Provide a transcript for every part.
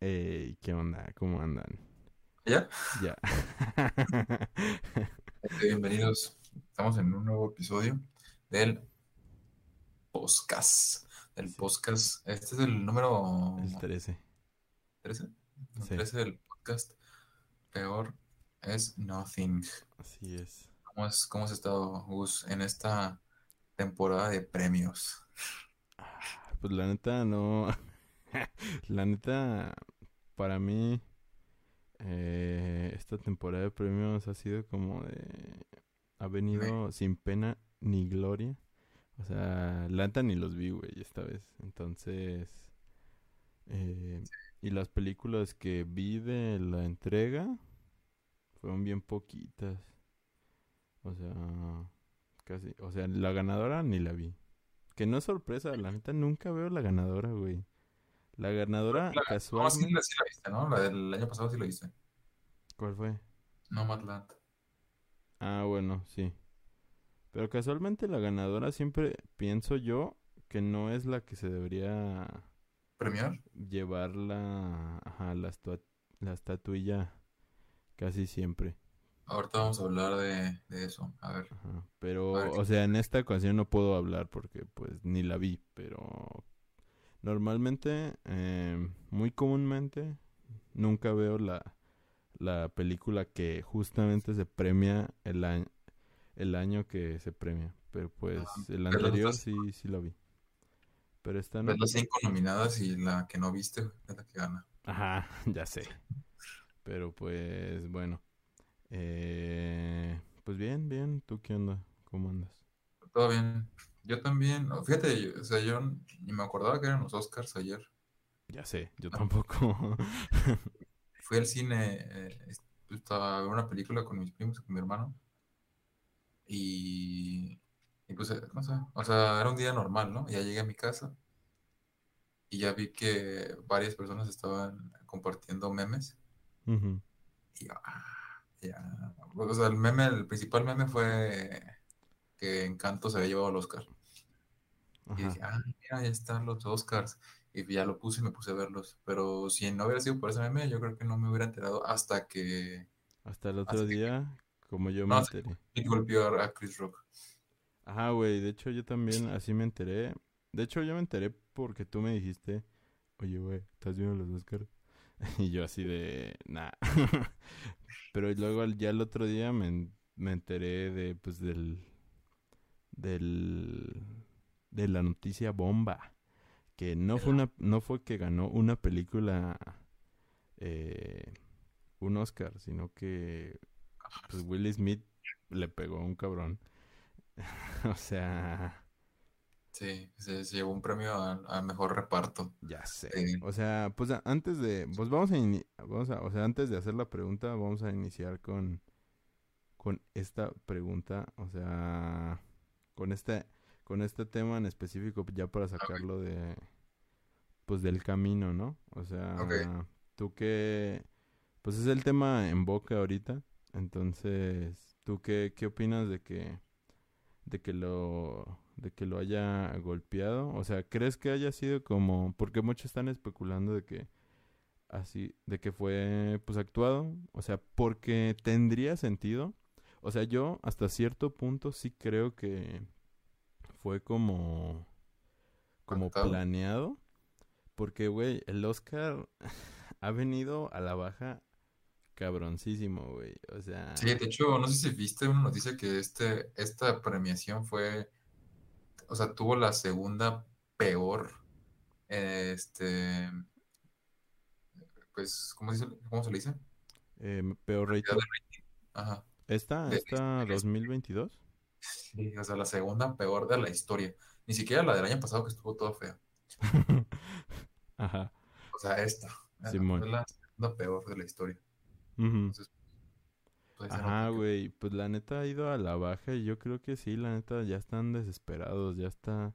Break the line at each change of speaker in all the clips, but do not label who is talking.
¿qué onda? ¿Cómo andan?
¿Ya?
Ya.
Bienvenidos. Estamos en un nuevo episodio del podcast. Del
Sí.
podcast. Este es el número
El 13.
13. El
Sí.
13 del podcast. Peor es Nothing.
Así es.
¿Cómo, es, ¿Cómo has estado, Gus, en esta temporada de premios?
Ah, Pues la neta no. La neta, para mí, eh, esta temporada de premios ha sido como de. Ha venido sin pena ni gloria. O sea, la neta ni los vi, güey, esta vez. Entonces. eh, y las películas que vi de la entrega fueron bien poquitas. O sea, casi. O sea, la ganadora ni la vi. Que no es sorpresa, la neta nunca veo la ganadora, güey. La ganadora
La- No,
casualmente.
la, sí la viste, ¿no? La del año pasado sí la viste.
¿Cuál fue?
Nomadland.
Ah, bueno, sí. Pero casualmente la ganadora siempre pienso yo que no es la que se debería
¿Premiar?
llevar la, ajá, la, la estatuilla casi siempre.
Ahorita vamos a hablar de, de eso. A ver.
Ajá. Pero,
A ver,
o sea, en esta ocasión no puedo hablar porque pues ni la vi, pero normalmente, eh, muy comúnmente, nunca veo la, la película que justamente se premia el año, el año que se premia. Pero pues
Ah,
el anterior sí, sí la vi. Pero esta no.
Las cinco nominadas y la que no viste es la que gana.
Ajá, ya sé. Pero pues bueno. Eh, pues bien, bien. ¿Tú qué onda? ¿Cómo andas?
Todo bien. Yo también, fíjate, yo- o sea, yo ni me acordaba que eran los Oscars ayer.
Ya sé, yo tampoco.
Fui al cine, eh, est- estaba a ver una película con mis primos y con mi hermano. Y, y pues, eh, no sé, o sea, era un día normal, ¿no? Ya llegué a mi casa y ya vi que varias personas estaban compartiendo memes. Y yo, ah, ya. O sea, el meme, el principal meme fue que Encanto se había llevado el Oscar. Y dije, ah, mira, ya están los Oscars. Y ya lo puse y me puse a verlos. Pero si no hubiera sido por ese meme, yo creo que no me hubiera enterado hasta que
Hasta el otro
que-
día, como yo me
no,
enteré.
que golpeó a Chris Rock.
Ajá, güey, de hecho yo también así me enteré. De hecho yo me enteré porque tú me dijiste, oye, güey, ¿estás viendo los Oscars? Y yo así de, nah. Pero luego ya el otro día me, me enteré de, pues, del, del, de la noticia bomba. Que no fue una, no fue que ganó una película, eh, un Oscar, sino que, pues, Will Smith le pegó a un cabrón. O sea,
Sí, se, se llevó un premio a, a mejor reparto.
ya sé. O sea, pues antes de, pues vamos a, vamos a, o sea, antes de hacer la pregunta, vamos a iniciar con, con esta pregunta, o sea, con este, con este tema en específico, ya para sacarlo de, pues del camino, ¿no? O sea,
Ok.
tú qué, pues es el tema en boca ahorita, entonces, ¿tú qué, qué opinas de que, de que lo, de que lo haya golpeado? O sea, ¿crees que haya sido como, porque muchos están especulando de que así, de que fue pues actuado, o sea, porque tendría sentido. O sea, yo hasta cierto punto sí creo que fue como como planeado, porque güey, el Oscar ha venido a la baja cabroncísimo, güey. O sea,
Sí, de hecho, no sé si viste una noticia que este, esta premiación fue, o sea, tuvo la segunda peor, este, pues, ¿cómo dice, cómo se le dice?
eh, peor rating.
Ajá.
¿Esta, esta
de-
2022?
Sí, o sea, la segunda peor de la historia. Ni siquiera la del año pasado que estuvo toda fea.
Ajá.
O sea, esta. Esta
Simón.
fue la segunda peor de la historia. Entonces, pues,
Ajá, güey, pues la neta ha ido a la baja y yo creo que sí, la neta ya están desesperados, ya está.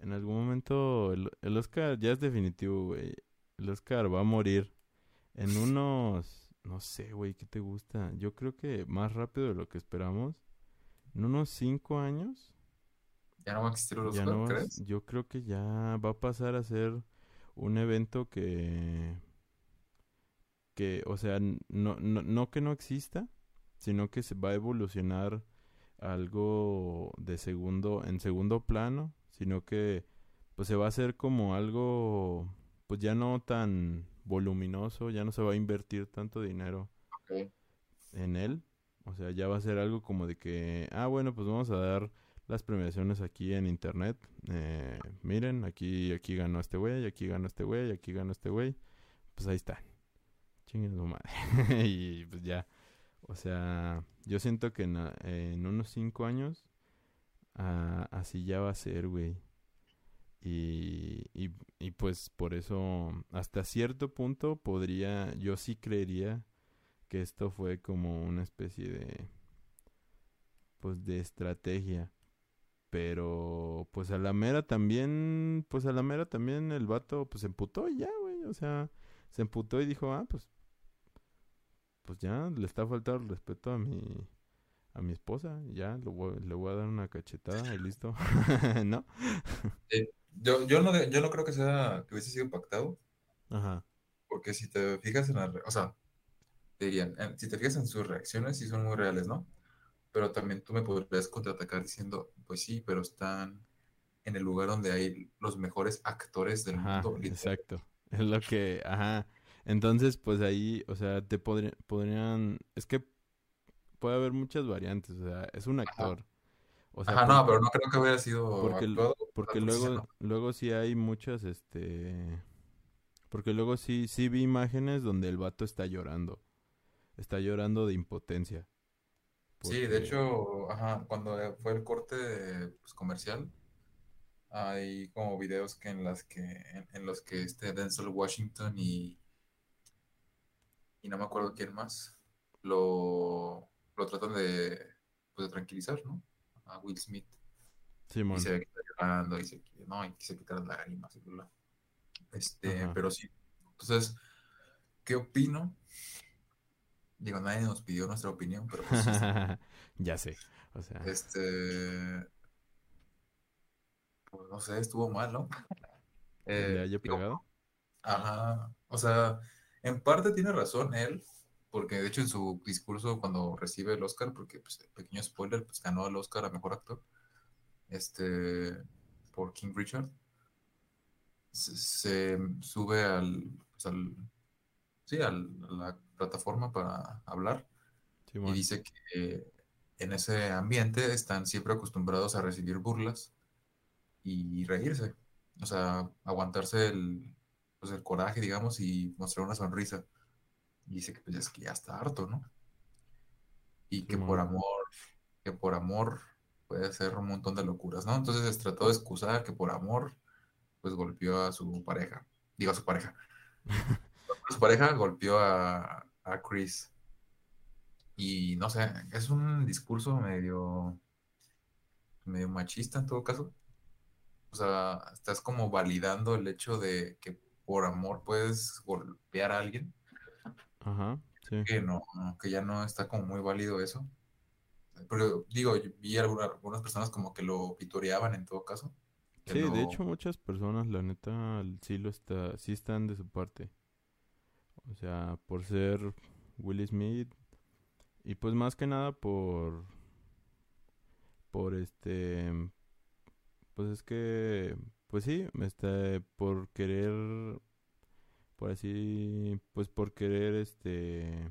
En algún momento el, el Oscar ya es definitivo, güey. El Oscar va a morir en unos, no sé, güey, ¿qué te gusta? Yo creo que más rápido de lo que esperamos. En unos cinco años,
Ya no va a existir Oscar,
no,
¿crees?
yo creo que ya va a pasar a ser un evento que, que, o sea, no, no, no que no exista, sino que se va a evolucionar algo de segundo, en segundo plano, sino que pues se va a hacer como algo, pues ya no tan voluminoso, ya no se va a invertir tanto dinero en él, o sea, ya va a ser algo como de que, ah, bueno, pues vamos a dar las premiaciones aquí en internet. Eh, miren, aquí, aquí ganó este güey, aquí ganó este güey, aquí ganó este güey. Pues ahí está. Chinguen su madre. y pues ya. O sea, yo siento que en, unos cinco años ah, así ya va a ser, güey. Y, y, pues por eso, hasta cierto punto podría, yo sí creería que esto fue como una especie de, pues de estrategia. Pero, pues a la mera también, pues a la mera también el vato, pues se emputó y ya, güey. O sea, se emputó y dijo, ah, pues pues ya le está faltando el respeto a mi a mi esposa, ya le voy a dar una cachetada y listo, ¿no?
Yo, yo no yo no creo que sea que hubiese sido pactado. Ajá. Porque si te fijas en la, o sea, te dirían, si te fijas en sus reacciones sí son muy reales, ¿no? Pero también tú me podrías contraatacar diciendo, pues sí, pero están en el lugar donde hay los mejores actores del mundo.
Exacto. Es lo que, ajá. Entonces, pues ahí, o sea, te podrían, es que puede haber muchas variantes, o sea, es un actor.
O sea, Ajá, no, pero no creo que hubiera sido
porque, porque luego, luego sí hay muchas, este, porque luego sí, sí vi imágenes donde el vato está llorando, está llorando de impotencia.
Sí, de hecho, ajá, cuando fue el corte pues, comercial, hay como videos que en las que, en, en los que este Denzel Washington y y no me acuerdo quién más, lo, lo tratan de, pues, de tranquilizar, ¿no? A Will Smith. Sí, y se ve que está llorando y se, no, y se quitar las lágrimas y bla. Este, pero sí. Entonces, ¿qué opino? Digo, nadie nos pidió nuestra opinión, pero pues,
ya sé. O sea.
Este. Pues no sé, estuvo mal, ¿no?
¿Le eh, haya pegado?
ajá. O sea, en parte tiene razón él, porque de hecho en su discurso cuando recibe el Oscar, porque pues, pequeño spoiler, pues ganó el Oscar a Mejor Actor, este, por King Richard, se, sube al, pues, al sí, a la plataforma para hablar y dice que en ese ambiente están siempre acostumbrados a recibir burlas y reírse, o sea, aguantarse el, pues, el coraje, digamos, y mostrar una sonrisa. Y dice que pues es que ya está harto, ¿no? Y que por amor, que por amor puede hacer un montón de locuras, ¿no? Entonces se trató de excusar que por amor, pues golpeó a su pareja. Digo a su pareja. su pareja golpeó a, a Chris. Y no sé, es un discurso medio, medio machista en todo caso. O sea, estás como validando el hecho de que por amor puedes golpear a alguien. Ajá, sí. Que no, que ya no está como muy válido eso. Pero digo, vi algunas, algunas personas como que lo pitoreaban en todo caso.
Sí, de hecho muchas personas, la neta, sí lo está, sí están de su parte. O sea, por ser Will Smith y pues más que nada por por este pues es que pues sí, este, por querer, por así, pues por querer, este,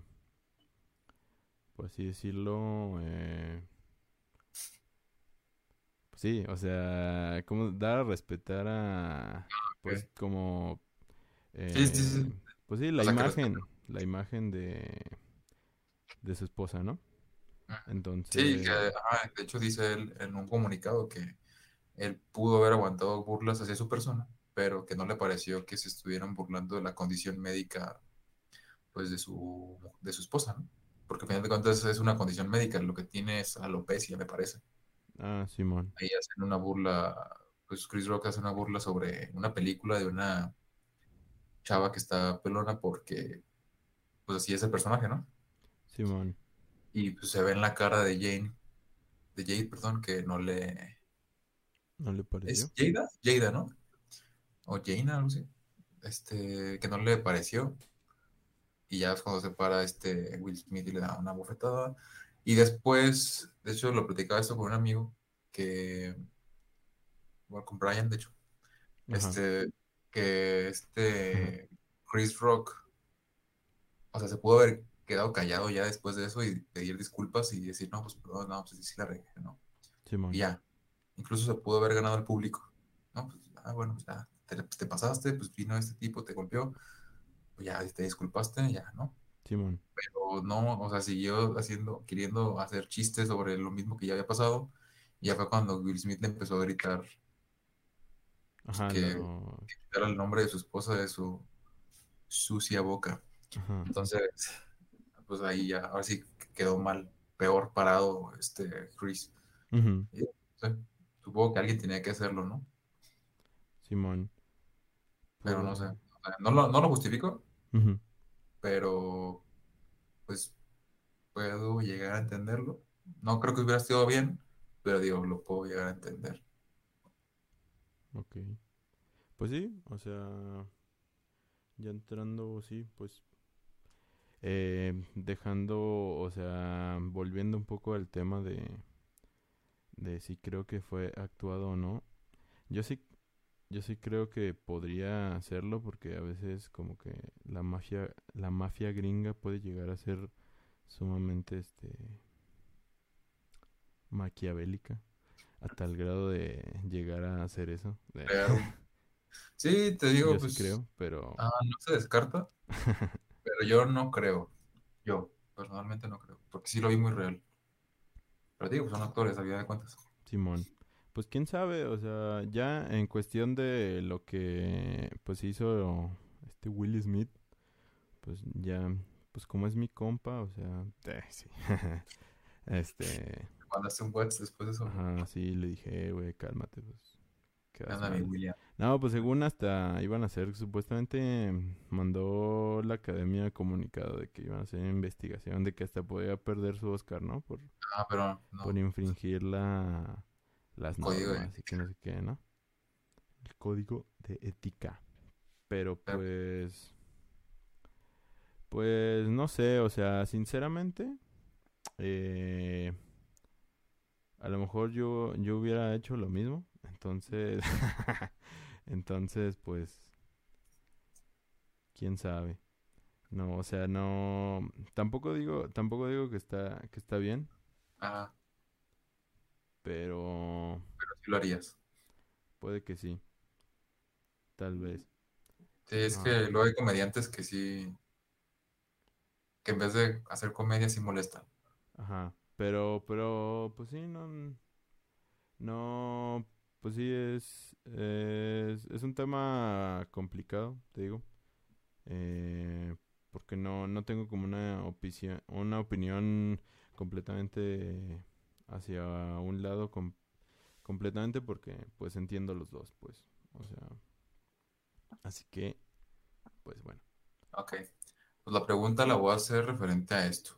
por así decirlo, eh, pues sí, o sea, como dar a respetar a, pues como, eh, pues sí, la imagen, la imagen de, de su esposa, ¿no?
Entonces... Sí, que, de hecho dice él en un comunicado que él pudo haber aguantado burlas hacia su persona, pero que no le pareció que se estuvieran burlando de la condición médica pues de su, de su esposa, ¿no? Porque al final de cuentas es una condición médica, lo que tiene es alopecia, me parece.
Ah, Simón.
Ahí hacen una burla, pues Chris Rock hace una burla sobre una película de una chava que está pelona porque, pues así es el personaje, ¿no?
Simón.
Y pues se ve en la cara de Jane, de Jade, perdón, que no le,
¿No le pareció?
¿Es Jada? Jada, ¿no? O Jaina, algo así. Este, que no le pareció. Y ya es cuando se para este Will Smith y le da una bofetada. Y después, de hecho, lo platicaba esto con un amigo que, bueno, con Brian, de hecho, este, que este Chris Rock, o sea, se pudo haber quedado callado ya después de eso y pedir disculpas y decir, no, pues perdón, no, pues sí la regué, ¿no? y ya, incluso se pudo haber ganado el público, ¿no? Pues, ah, bueno, pues ya, te, pasaste, pues vino este tipo, te golpeó, pues ya te disculpaste, ya, ¿no?
Simón.
Pero no, o sea, siguió haciendo, queriendo hacer chistes sobre lo mismo que ya había pasado. Y ya fue cuando Will Smith le empezó a gritar pues, Ajá, que, era el nombre de su esposa de su sucia boca. Entonces, pues ahí ya, ahora sí quedó mal, peor parado este Chris. supongo que alguien tenía que hacerlo, ¿no?
Simón.
Pero no sé, no lo, no lo justifico, pero pues puedo llegar a entenderlo. No creo que hubiera sido bien, pero digo, lo puedo llegar a entender.
Ok. Pues sí, o sea, ya entrando, sí, pues eh, dejando, o sea, volviendo un poco al tema de, de si creo que fue actuado o no. Yo sí yo sí creo que podría hacerlo porque a veces como que la mafia, la mafia gringa puede llegar a ser sumamente este maquiavélica a tal grado de llegar a hacer eso.
Sí, te digo,
yo pues. creo, pero.
Ah, no se descarta. pero yo no creo. Yo, personalmente no creo. Porque sí lo vi muy real. Pero digo, son actores, a vida de cuentas.
Simón. Pues quién sabe, o sea, ya en cuestión de lo que pues hizo este Will Smith, pues ya, pues como es mi compa, o sea, eh, sí. este...
Mandaste un WhatsApp después de eso.
Ajá, sí, le dije, güey, cálmate, pues. No, pues según hasta iban a hacer, supuestamente mandó la academia comunicado de que iban a hacer investigación, de que hasta podía perder su Oscar, ¿no? Por,
ah, pero
por infringir la, las normas, así que no sé qué, ¿no? El código de ética. Pero pues... Pues no sé, o sea, sinceramente... Eh, a lo mejor yo, yo hubiera hecho lo mismo. Entonces... entonces, pues... ¿Quién sabe? No, o sea, no... Tampoco digo, tampoco digo que está, que está bien.
Ajá.
Pero.
Pero sí lo harías.
Puede que sí. Tal vez.
Sí, es que luego hay comediantes que sí. que en vez de hacer comedia sí molestan.
Ajá. Pero, pero, pues sí, no. No. Pues sí, es. Es, es un tema complicado, te digo. Eh, porque no, no tengo como una, una opinión completamente hacia un lado completamente porque pues entiendo los dos, pues. O sea, así que, pues bueno.
Ok. Pues la pregunta la voy a hacer referente a esto.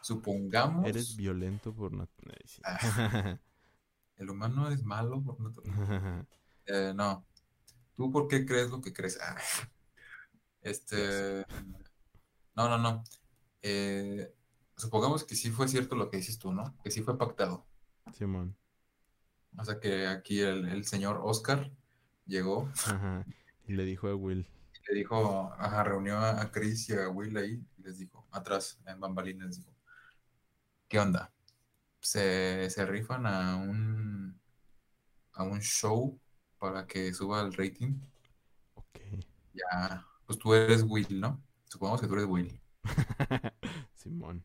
Supongamos...
Eres violento por naturaleza.
Ah, el humano es malo por naturaleza. Eh, no. ¿Tú por qué crees lo que crees? Ah, este... No, no, no. Eh, supongamos que sí fue cierto lo que dices tú, ¿no? Que sí fue pactado.
Simón.
O sea que aquí el, señor Oscar llegó.
Y le dijo a Will.
le dijo, ajá, reunió a Chris y a Will ahí y les dijo, atrás, en bambalines, les dijo, ¿qué onda? Se, se rifan a un, a un show para que suba el rating.
Ok.
Ya, pues tú eres Will, ¿no? Supongamos que tú eres Will.
Simón.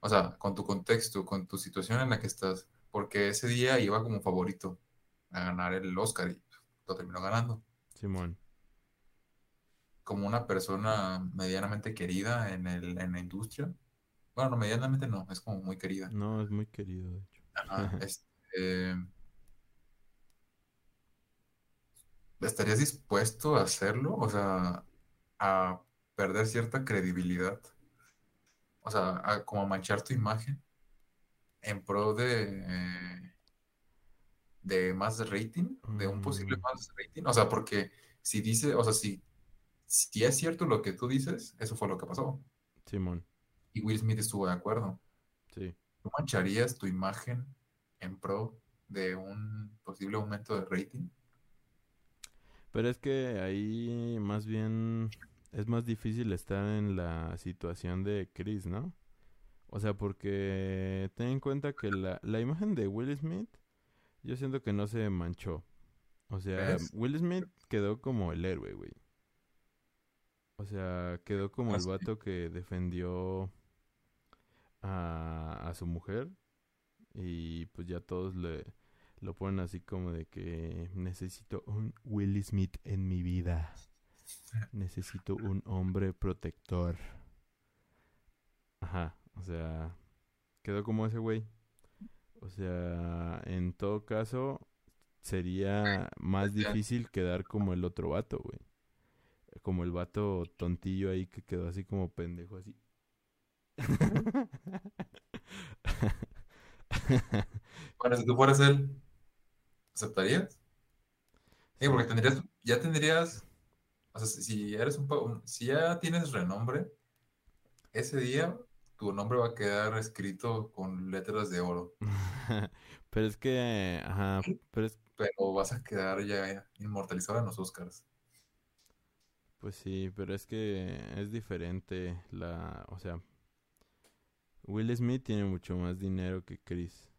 O sea, con tu contexto, con tu situación en la que estás. Porque ese día iba como favorito a ganar el Oscar y lo terminó ganando.
Simón.
Como una persona medianamente querida en, el, en la industria. Bueno, no, medianamente no, es como muy querida.
No, es muy querido, de hecho.
este, ¿Estarías dispuesto a hacerlo? O sea, a perder cierta credibilidad o sea, como manchar tu imagen en pro de, de más rating, de un posible mm. más rating. O sea, porque si dice, o sea, si, si es cierto lo que tú dices, eso fue lo que pasó.
Simón.
Y Will Smith estuvo de acuerdo.
Sí.
¿Tú mancharías tu imagen en pro de un posible aumento de rating?
Pero es que ahí más bien es más difícil estar en la situación de Chris, ¿no? O sea, porque ten en cuenta que la, la imagen de Will Smith, yo siento que no se manchó. O sea, Will Smith quedó como el héroe, güey. O sea, quedó como el vato que defendió a, a su mujer. Y pues ya todos le, lo ponen así como de que necesito un Will Smith en mi vida. Necesito un hombre protector. Ajá, o sea, quedó como ese güey. O sea, en todo caso, sería más difícil quedar como el otro vato, güey. Como el vato tontillo ahí que quedó así como pendejo, así.
bueno, si tú fueras él, ¿Aceptarías? Sí, porque tendrías, ya tendrías, o sea, si eres un, si ya tienes renombre, ese día tu nombre va a quedar escrito con letras de oro.
pero es que, ajá, pero es...
Pero vas a quedar ya inmortalizado en los Oscars.
Pues sí, pero es que es diferente la, o sea, Will Smith tiene mucho más dinero que Chris.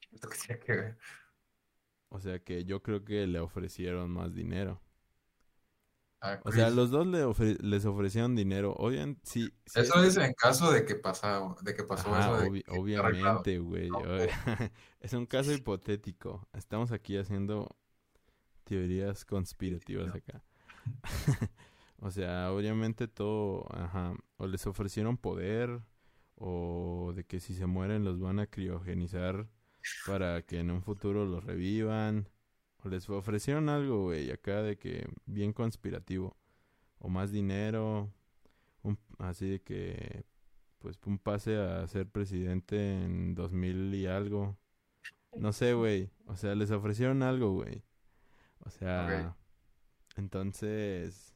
Esto que tiene que ver.
O sea que yo creo que le ofrecieron más dinero. O sea, los dos le les ofrecieron dinero. Sí.
eso es en caso de que, pasa, de que pasó eso.
obviamente, güey. es un caso hipotético. Estamos aquí haciendo teorías conspirativas acá. o sea, obviamente todo, ajá, o les ofrecieron poder, o de que si se mueren los van a criogenizar para que en un futuro los revivan. Les ofrecieron algo, güey, acá de que bien conspirativo. O más dinero. Un, así de que, pues, un pase a ser presidente en 2000 y algo. No sé, güey. O sea, les ofrecieron algo, güey. O sea, entonces,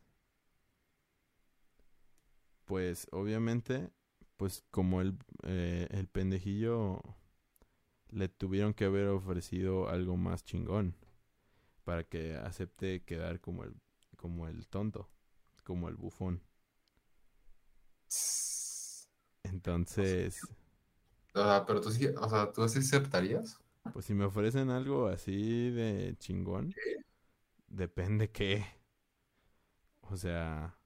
pues, obviamente, pues, como el, eh, el pendejillo le tuvieron que haber ofrecido algo más chingón para que acepte quedar como el como el tonto, como el bufón. Entonces,
pero tú sí, o sea, tú sí aceptarías?
Pues si me ofrecen algo así de chingón, depende qué. O sea,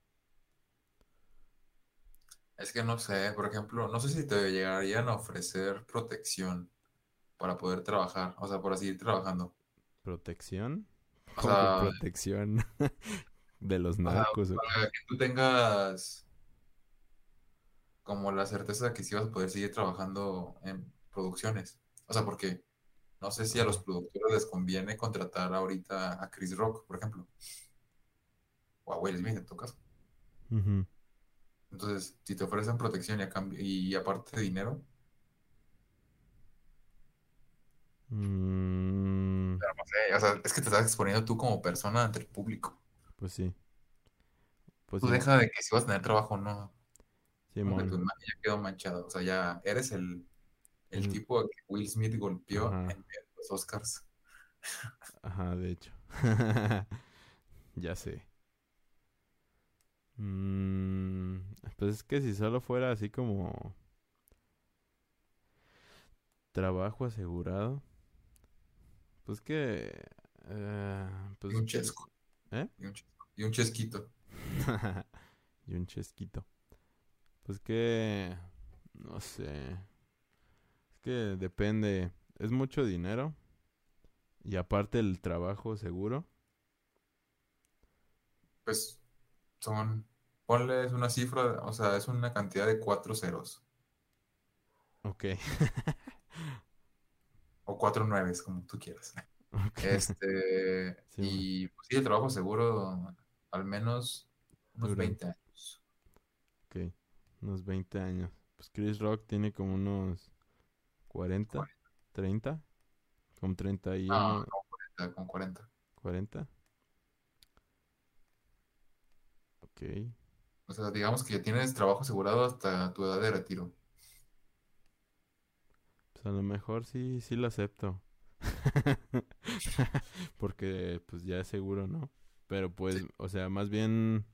es que no sé, por ejemplo, no sé si te llegarían a ofrecer protección para poder trabajar, o sea, para seguir trabajando.
¿Protección? O sea, protección de los narcos.
para que tú tengas como la certeza de que sí vas a poder seguir trabajando en producciones. O sea, porque no sé si a los productores les conviene contratar ahorita a Chris Rock, por ejemplo. O a Will Smith, en tu caso. Entonces, si te ofrecen protección y, a cambio, y aparte de dinero, O sea, es que te estás exponiendo tú como persona ante el público.
Pues sí.
Pues tú deja de que si vas a tener trabajo o no. Sí, tu imagen ya quedó manchada. O sea, ya eres el, el tipo que Will Smith golpeó en los Oscars.
Ajá, de hecho. ya sé. Mm, pues es que si solo fuera así como trabajo asegurado, pues que... Eh, pues,
y un chesco.
¿Eh?
Y un, chesquito.
y un chesquito. Pues que... No sé. Es que depende. Es mucho dinero. Y aparte el trabajo seguro.
Pues son... Ponle una cifra, o sea, es una cantidad de cuatro ceros.
Ok.
o cuatro nueves, como tú quieras. Este, y pues sí, el trabajo seguro al menos unos 20 años.
Ok, unos 20 años. Pues Chris Rock tiene como unos 40, 30, como 31.
No, no, 40, con 40.
¿40? Ok.
O sea, digamos que tienes trabajo asegurado hasta tu edad de retiro.
Pues a lo mejor sí, sí lo acepto. Porque pues ya es seguro, ¿no? Pero pues, o sea, más bien,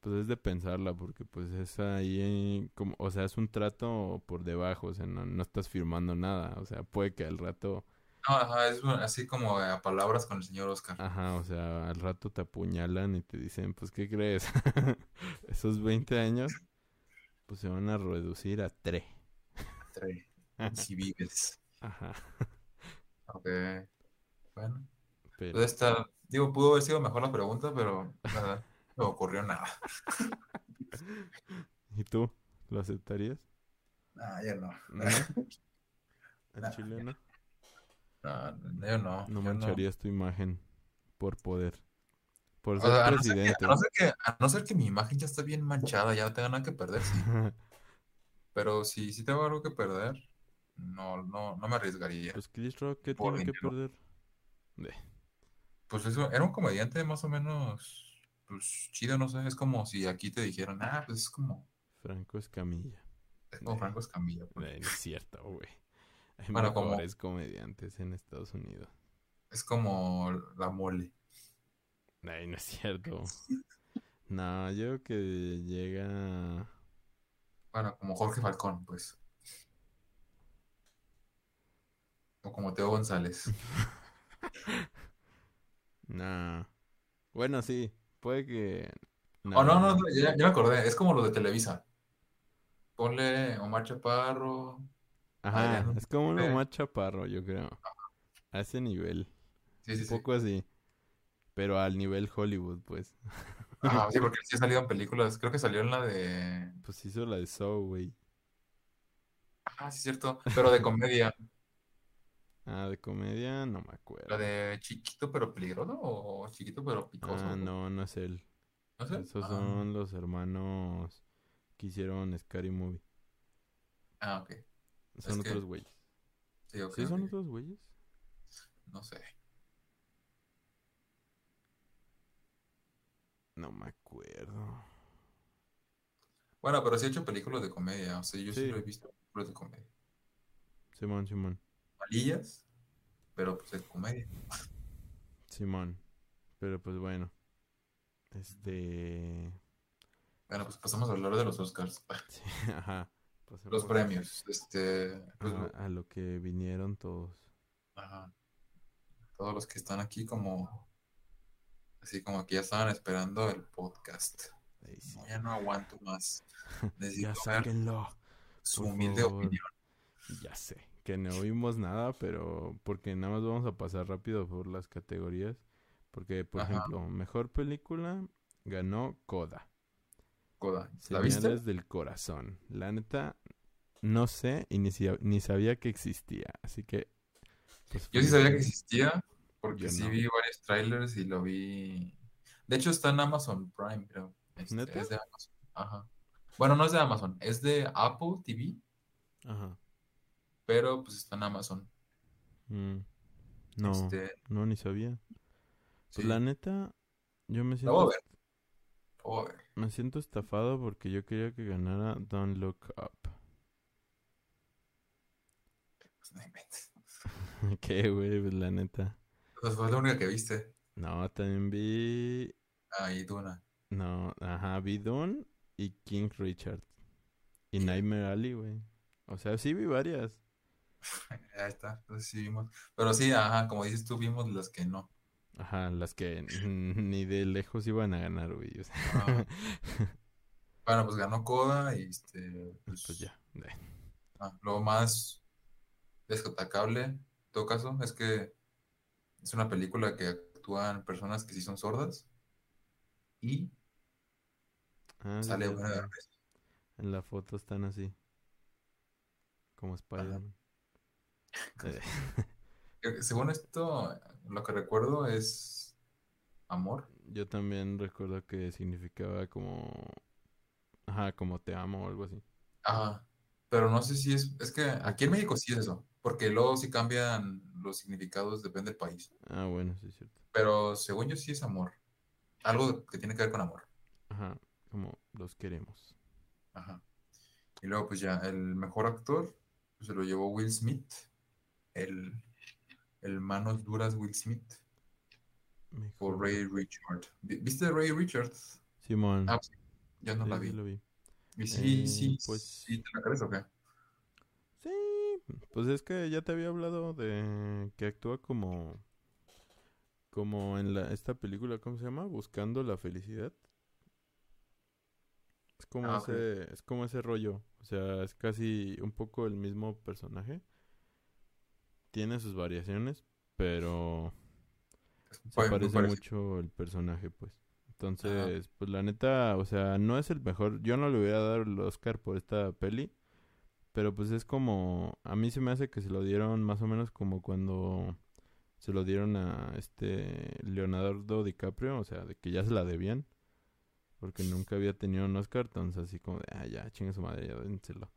pues es de pensarla, porque pues es ahí, como, o sea, es un trato por debajo, o sea, no, no estás firmando nada, o sea, puede que al rato...
No, ajá, es así como a palabras con el señor Oscar.
Ajá, o sea, al rato te apuñalan y te dicen, pues, ¿qué crees? Esos 20 años, pues se van a reducir a 3.
3. si vives. Ajá. Ok. Bueno. Pero... Esta, digo, pudo haber sido mejor la pregunta, pero nada, no ocurrió nada.
¿Y tú? ¿Lo aceptarías?
Ah, yo no.
¿No? ¿En Chile no?
Yo no.
No mancharías tu imagen por poder. Por ser
presidente. a, no ser que, a no ser que mi imagen ya está bien manchada, ya no tengo nada que perder, sí. Pero si, si tengo algo que perder, no, no, no me arriesgaría.
Pues Chris Rock, ¿qué tiene que perder?
Pues eso, era un comediante más o menos, pues chido, no sé, es como si aquí te dijeran, ah, pues es como...
Franco Escamilla.
Es como Franco Escamilla.
Pues. no es cierto, güey. Hay bueno, mejores comediantes en Estados Unidos.
Es como la mole.
Ay, no es cierto. no, yo creo que llega...
Bueno, como Jorge Falcón, pues. O como Teo González.
nah. Bueno, sí. Puede que.
No, no, no, ya, me acordé. Es como lo de Televisa. Ponle Omar Chaparro.
Ajá, es como un Omar Chaparro, yo creo. A ese nivel. Sí, sí, un poco así. Pero al nivel Hollywood, pues.
Ajá, sí, porque sí ha salido en películas. Creo que salió en la de.
Pues hizo la de Saw, güey.
Ah, sí, cierto. Pero de comedia.
Ah, de comedia, no me acuerdo.
¿La de chiquito pero peligroso o chiquito pero picoso?
Ah, no, no es él.
¿No es él?
Esos ah. son los hermanos que hicieron Scary Movie.
Ah, ok.
Son otros güeyes. Sí, ¿Sí son otros güeyes?
No sé.
No me acuerdo.
Bueno, pero sí he hecho películas de comedia. O sea, yo sí, lo he visto películas de comedia.
Simón, Simón
malillas, pero pues es comedia.
Simón, pero pues bueno. Este.
Bueno, pues pasamos a hablar de los Oscars.
Sí, ajá.
los premios. Este. Pues,
a, lo que vinieron todos.
Ajá. Todos los que están aquí como. Así como que ya estaban esperando el podcast. ya no aguanto más.
ya sáquenlo.
Su humilde opinión.
Ya sé que no oímos nada, pero porque nada más vamos a pasar rápido por las categorías. Porque, por ejemplo, mejor película ganó Coda.
Coda.
¿La viste? del corazón. La neta, no sé y ni, ni sabía que existía. Así que.
Pues, Yo sí sabía que existía porque sí vi varios trailers y lo vi. De hecho, está en Amazon Prime, creo. Este, ¿Neta? Es de Amazon. Ajá. Bueno, no es de Amazon, es de Apple TV. Ajá pero pues está en Amazon.
Mm. No, este, no, ni sabía. Pues la neta, yo me siento... Me siento estafado porque yo quería que ganara Don't Look Up.
Pues no inventes.
¿Qué, güey? Pues la neta.
Pues fue la única que viste.
No, también vi...
Ah, y Duna.
No, ajá, vi Dune y King Richard. Y Nightmare Alley, güey. O sea, sí vi varias.
Ahí está, entonces sí vimos. Pero sí, ajá, como dices tú, vimos las que no.
Ajá, las que ni de lejos iban a ganar, güey.
bueno, pues ganó Coda y este.
Pues, pues ya.
Ah, lo más destacable, en todo caso, es que es una película que actúan personas que sí son sordas. Y ah, sale una
En la foto están así. Como spider
Según esto, lo que recuerdo es amor.
Yo también recuerdo que significaba como, ajá, como te amo o algo así.
Ajá, pero no sé si es, es que aquí en México sí es eso, porque luego sí cambian los significados, depende del país.
Ah, bueno, sí es cierto.
Pero según yo sí es amor, algo que tiene que ver con amor.
Ajá, como los queremos.
Ajá. Y luego, pues ya, el mejor actor pues, se lo llevó Will Smith, el, el manos duras Will Smith, por Ray Richard. ¿Viste Ray Richard?
Simón.
Ah, sí, ya no la vi.
Sí, lo vi.
Y sí,
Eh,
sí,
pues-
sí, ¿te la crees o qué?
Sí, pues es que ya te había hablado de que actúa como como en la esta película, ¿cómo se llama? Buscando la felicidad. Es como
Ah,
ese es como ese rollo, o sea, es casi un poco el mismo personaje. Tiene sus variaciones, pero se
Fue muy
parece mucho el personaje, pues. Entonces, pues la neta, o sea, no es el mejor. Yo no le hubiera dado el Oscar por esta peli. Pero pues es como. A mí se me hace que se lo dieron más o menos como cuando se lo dieron a este Leonardo DiCaprio. O sea, de que ya se la debían. Porque nunca había tenido un Oscar. Entonces, así como de, ah, ya, chingue su madre, ya dénselo.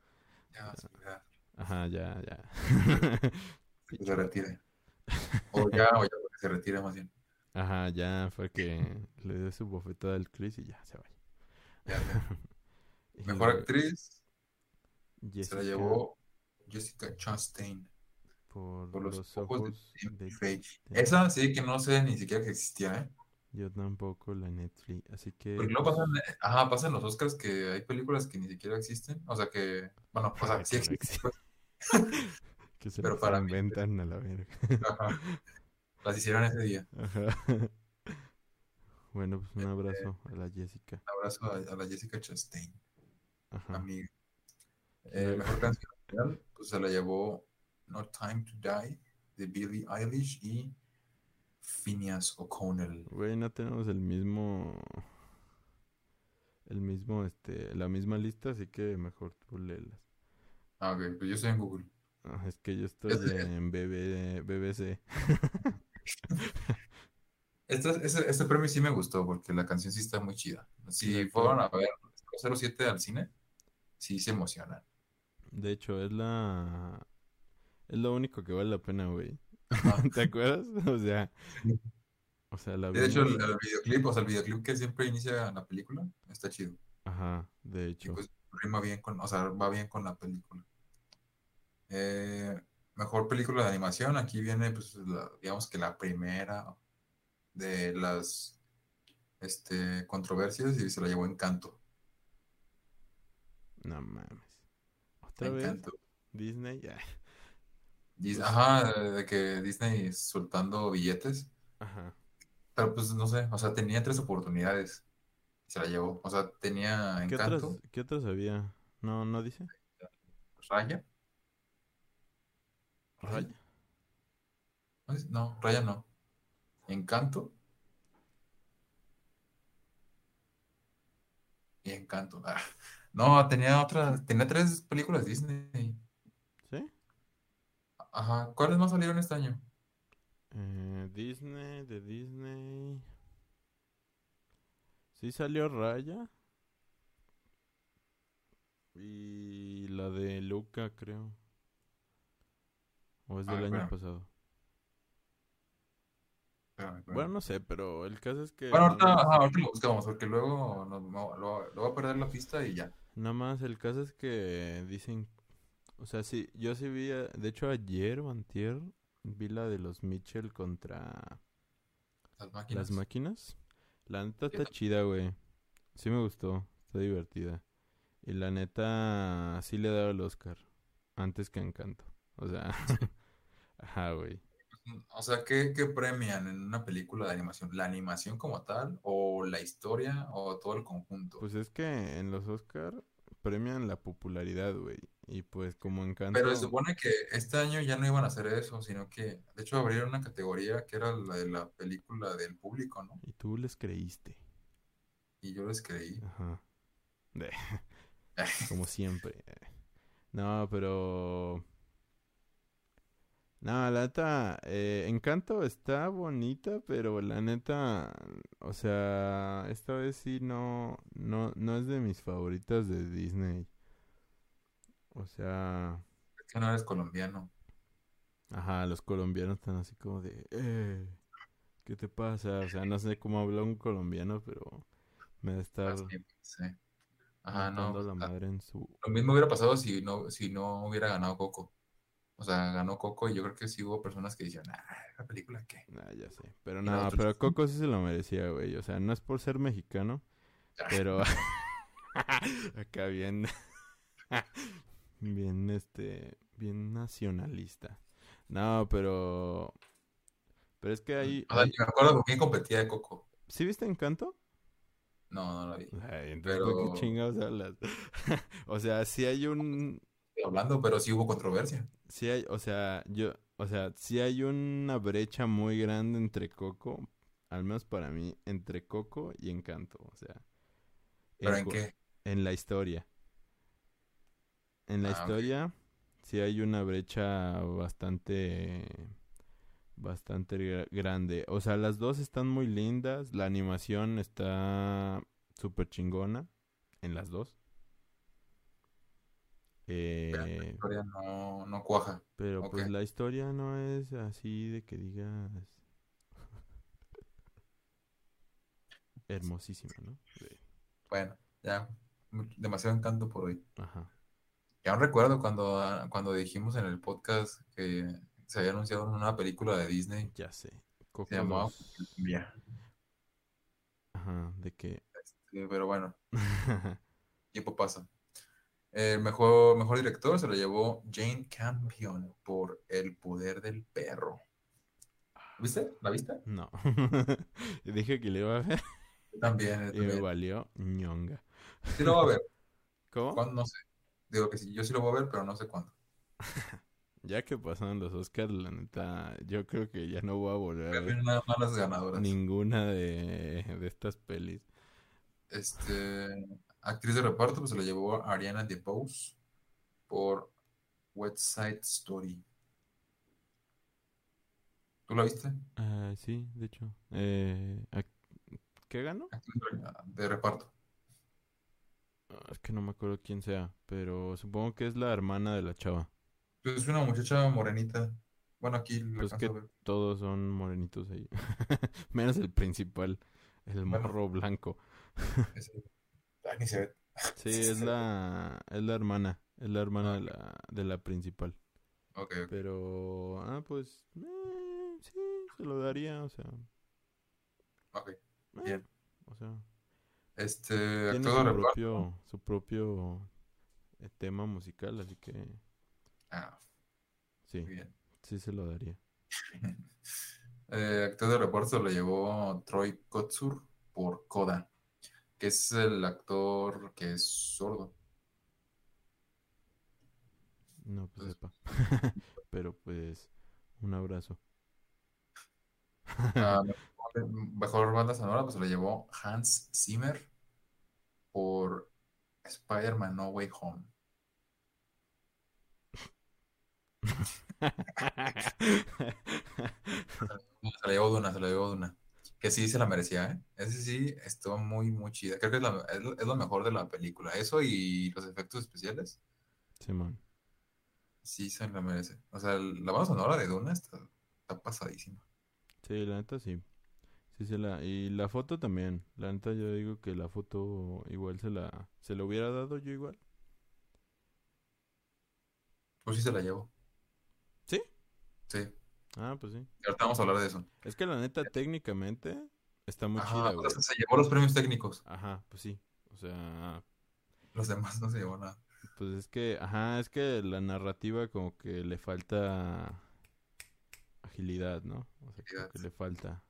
Ya, sí, ya,
Ajá, ya, ya.
que se retire. O ya, o ya porque se retire más bien.
Ajá, ya fue que le dio su bofetada al Chris y ya se vaya.
Ya, ya. Mejor actriz se la llevó Jessica Chastain
por,
por los,
los
ojos,
ojos
de
de.
Esa sí que no sé ni siquiera que existía, ¿eh?
Yo tampoco la Netflix, así que
Porque luego pasan, ajá, pasan los Oscars que hay películas que ni siquiera existen. O sea que, bueno, o sea, sí existen, pues,
que se
pero
las
para mí,
inventan a la verga.
ajá. Las hicieron ese día.
Ajá. Bueno, pues un
Este,
abrazo a la Jessica.
Un abrazo a, a la Jessica Chastain,
Ajá.
amiga. Eh, mejor canción pues se la llevó No Time to Die de Billie Eilish y Phineas O'Connell.
Güey, no tenemos el mismo el mismo este la misma lista, así que mejor tú léelas.
Ah, ok, pues yo estoy en Google.
Ah, es que yo estoy en BB, BBC.
Este, este, este premio sí me gustó porque la canción sí está muy chida. Si fueron a ver 07 al cine, sí se emocionan.
De hecho, es la es lo único que vale la pena, güey. ¿Te acuerdas? O sea, o sea, la
De hecho, el, videoclip, o sea, el videoclip que siempre inicia la película, está chido.
Ajá, de
Y
hecho.
pues rima bien con, o sea, va bien con la película. Eh, mejor película de animación, aquí viene, pues, la- digamos que la primera de las este, controversias y se la llevó Encanto.
No mames. ¿Otra vez?
Encanto.
Disney, ya.
Dis-
Pues-
Ajá, de que Disney soltando billetes.
Ajá.
Pero pues no sé, o sea, tenía tres oportunidades. y Se la llevó. O sea, tenía
¿Qué otras,
Encanto,
¿Qué otras había? No, no dice.
Raya.
Raya.
No, Raya no. Encanto. Y Encanto. Ah, No, tenía otras, tenía tres películas Disney.
¿Sí?
Ajá, ¿cuáles más salieron este año?
Eh, Disney, de Disney. Sí salió Raya. Y la de Luca, creo. ¿O es del
ver,
año
espérame.
pasado?
Espérame, espérame.
Bueno, no sé, pero el caso es que
Bueno, ahorita, ajá, ahorita lo buscamos porque luego nos- no- lo, lo voy a perder la pista y ya.
Nada más el caso es que dicen, o sea, sí, yo sí vi, a- de hecho ayer o antier, vi la de los Mitchell contra
Las máquinas.
las máquinas. La neta está chida, güey. Sí me gustó, está divertida. Y la neta sí le he dado el Oscar, antes que Encanto. O sea, ajá, güey.
O sea, ¿qué, qué premian en una película de animación? ¿La animación como tal? ¿O la historia? ¿O todo el conjunto?
Pues es que en los Oscar premian la popularidad, güey. Y pues como Encanto...
Pero se supone que este año ya no iban a hacer eso, sino que, de hecho, abrieron una categoría que era la de la película del público, ¿no?
Y tú les creíste.
Y yo les creí.
Ajá. Como siempre. No, pero... No, la neta, eh, Encanto está bonita, pero la neta, o sea, esta vez sí no, no, no es de mis favoritas de Disney. O sea,
Es que no eres colombiano.
ajá, los colombianos están así como de, eh, ¿qué te pasa? O sea, no sé cómo habla un colombiano, pero Me da estar.
Sí. Ajá, no.
La madre en su...
Lo mismo hubiera pasado si no, si no hubiera ganado Coco. O sea, ganó Coco y yo creo que sí hubo personas que decían, ah, la película qué.
Ah, ya sé. Pero no, pero Coco sí se lo merecía, güey. O sea, no es por ser mexicano, pero acá bien, bien, este, bien nacionalista. No, pero, pero es que hay...
O sea, me acuerdo con quién competía de Coco.
¿Sí viste Encanto?
No, no la vi.
Ay, entonces, pero... qué chingados hablas? o sea, sí hay un...
Hablando, pero sí hubo controversia
sí hay, o sea, yo, o sea, sí hay una brecha muy grande entre Coco, al menos para mí, entre Coco y Encanto, o sea.
¿Pero en, qué?
En la historia. En la ah, historia sí hay una brecha bastante bastante grande. O sea, las dos están muy lindas, la animación está súper chingona en las dos.
Eh, la historia no, no cuaja.
Pero pues la historia no es así de que digas hermosísima, ¿no?
Bueno, ya demasiado encanto por hoy. Ajá. Ya no recuerdo cuando, cuando dijimos en el podcast que se había anunciado una película de Disney.
Ya sé.
se llamaba
Ajá, de que...
Este, pero bueno. tiempo pasa. El mejor, mejor director se lo llevó Jane Campion por El poder del perro. ¿Viste? ¿La viste?
No. Dije que le iba a ver.
También.
Y me valió ñonga.
Sí lo va a ver.
¿Cómo?
¿Cuándo? No sé. Digo que sí, yo sí lo voy a ver, pero no sé cuándo.
ya que pasaron los Oscars, la neta, yo creo que ya no voy a volver
a ver. Nada malas ganadoras.
Ninguna de, de estas pelis.
Este. Actriz de reparto, pues se la llevó Ariana DeBose por West Side Story. ¿Tú la viste?
Ah, sí, de hecho. Eh, ¿Qué ganó?
De reparto.
Ah, es que no me acuerdo quién sea, pero supongo que es la hermana de la chava.
Pues es una muchacha morenita. Bueno, aquí
pues que todos son morenitos ahí. Menos el principal, el morro blanco. Sí, es la, es la hermana, es la hermana de la, de la principal.
Ok.
Pero, ah, pues, eh, sí, se lo daría, o sea.
Ok, eh, bien.
O sea.
Este,
tiene su propio, su propio eh, tema musical, así que.
Ah.
Sí, bien. sí se lo daría.
actor de reparto lo llevó Troy Kotsur por Coda que es el actor que es sordo.
No, pues sepa. Pero pues, un abrazo.
Mejor, banda sonora, pues lo llevó Hans Zimmer por Spider-Man No Way Home. se le llevó Duna, se le llevó Duna que sí se la merecía, ¿eh? Ese sí estuvo muy, muy chida. Creo que es, lo mejor de la película. Eso y los efectos especiales.
Simón.
Sí, se la merece. O sea, la banda sonora de Duna está, pasadísima.
Sí, la neta sí. Sí, se la... Y la foto también. La neta yo digo que la foto igual se la... ¿Se la hubiera dado yo igual?
Pues sí se la llevo.
¿Sí?
Sí.
Ah, pues sí.
Y ahorita vamos a hablar de eso.
Es que la neta, técnicamente, está muy chida, güey.
se llevó los premios técnicos.
Ajá, pues sí. O sea.
Los demás no se llevó nada.
Pues es que, ajá, es que la narrativa como que le falta agilidad, ¿no? O sea, como que le falta.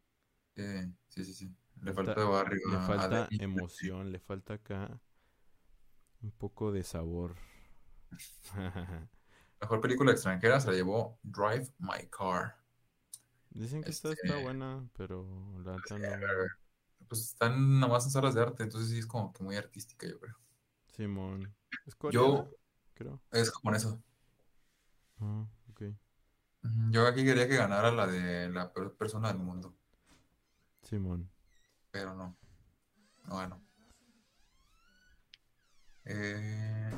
sí, sí, sí. Le falta, barrio.
Le falta emoción, le falta acá un poco de sabor.
Mejor película extranjera se la llevó Drive My Car.
Dicen que esta está este, buena, pero la pues,
pues están nomás en salas de arte, entonces sí es como que muy artística, yo creo.
Simón. ¿Es
coreana? Yo creo. Es japonesa.
Ah, ok.
Yo aquí quería que ganara la de la peor persona del mundo.
Simón.
Pero no. No bueno. Eh...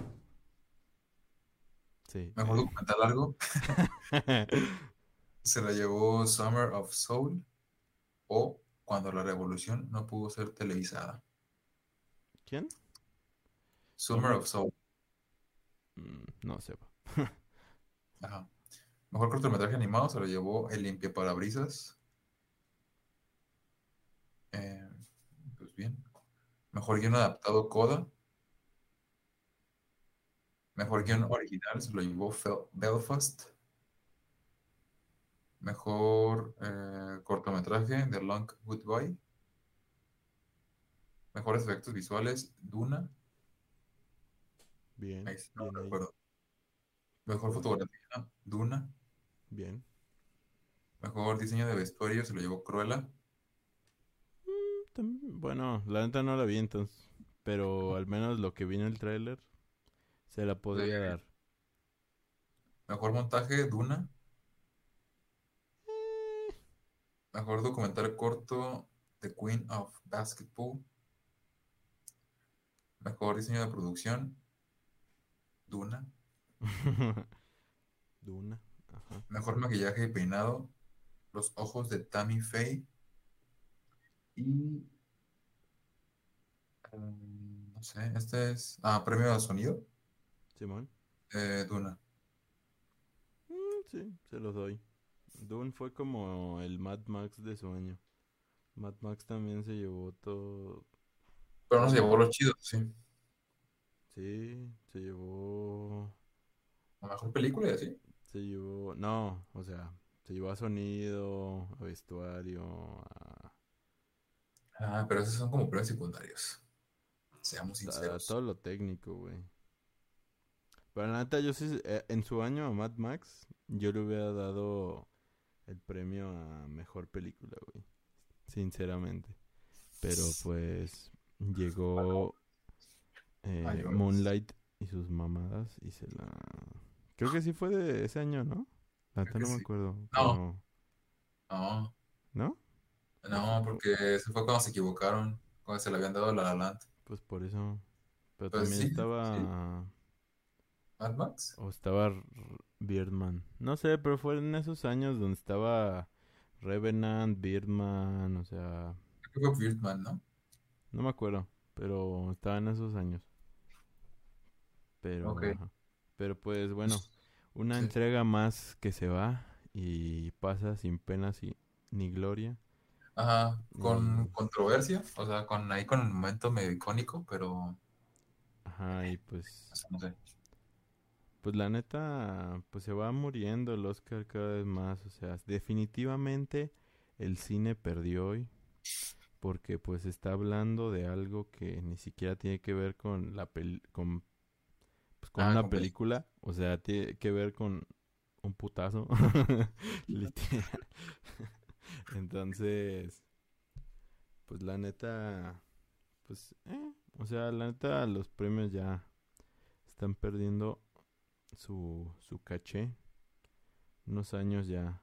Mejor documental largo. Se la llevó Summer of Soul o Cuando la revolución no pudo ser televisada.
¿Quién?
Summer of Soul.
Mm, no sé.
Ajá. Mejor cortometraje animado se lo llevó El Limpia Parabrisas. Eh, pues bien. Mejor guion adaptado Coda. Mejor guion original se lo llevó Belfast. Mejor eh, cortometraje The Long Goodbye. Mejores efectos visuales Duna.
Bien.
Mejor fotografía Duna.
Bien.
Mejor diseño de vestuario se lo llevó Cruella.
Mm, bueno, la neta no la vi entonces. Pero al menos lo que vi en el tráiler se la podría dar.
Mejor montaje, Duna. Eh. Mejor documental corto, The Queen of Basketball. Mejor diseño de producción, Duna.
Duna.
Mejor maquillaje y peinado, Los ojos de Tammy Faye. Y. Um, no sé, este es. Ah, premio de sonido.
Simón.
Eh, Duna.
Mm, sí, se los doy. Dune fue como el Mad Max de sueño. Mad Max también se llevó todo.
Pero no se llevó los chidos, sí.
Sí, se llevó.
La mejor película y así.
Se llevó. No, o sea, se llevó a sonido, a vestuario, a.
Ah, pero esos son como premios secundarios. Seamos sinceros.
todo lo técnico, güey. Pero la neta, yo sí, eh, en su año a Mad Max, yo le hubiera dado el premio a mejor película, güey. Sinceramente. Pero pues llegó eh, Moonlight y sus mamadas y se la... Creo que sí fue de ese año, ¿no? La neta no me acuerdo.
No. No.
¿No?
No, porque ese fue cuando se equivocaron, cuando se le habían dado la La Land.
Pues por eso. Pero pues también estaba...
¿Mad Max?
O estaba Birdman. No sé, pero fue en esos años donde estaba Revenant, Birdman, o sea...
Creo que fue Birdman, ¿no?
No me acuerdo, pero estaba en esos años. Pero, pero pues bueno, una entrega más que se va y pasa sin penas y, ni gloria.
Ajá, con controversia, o sea, con ahí con un momento medio icónico, pero...
Ajá, y pues... No sé pues la neta, pues se va muriendo el Oscar cada vez más. O sea, definitivamente el cine perdió hoy. Porque pues está hablando de algo que ni siquiera tiene que ver con la con, pues, con ah, una película. O sea, tiene que ver con un putazo. Entonces, pues la neta, pues, eh, o sea, la neta los premios ya están perdiendo su, su caché. Unos años ya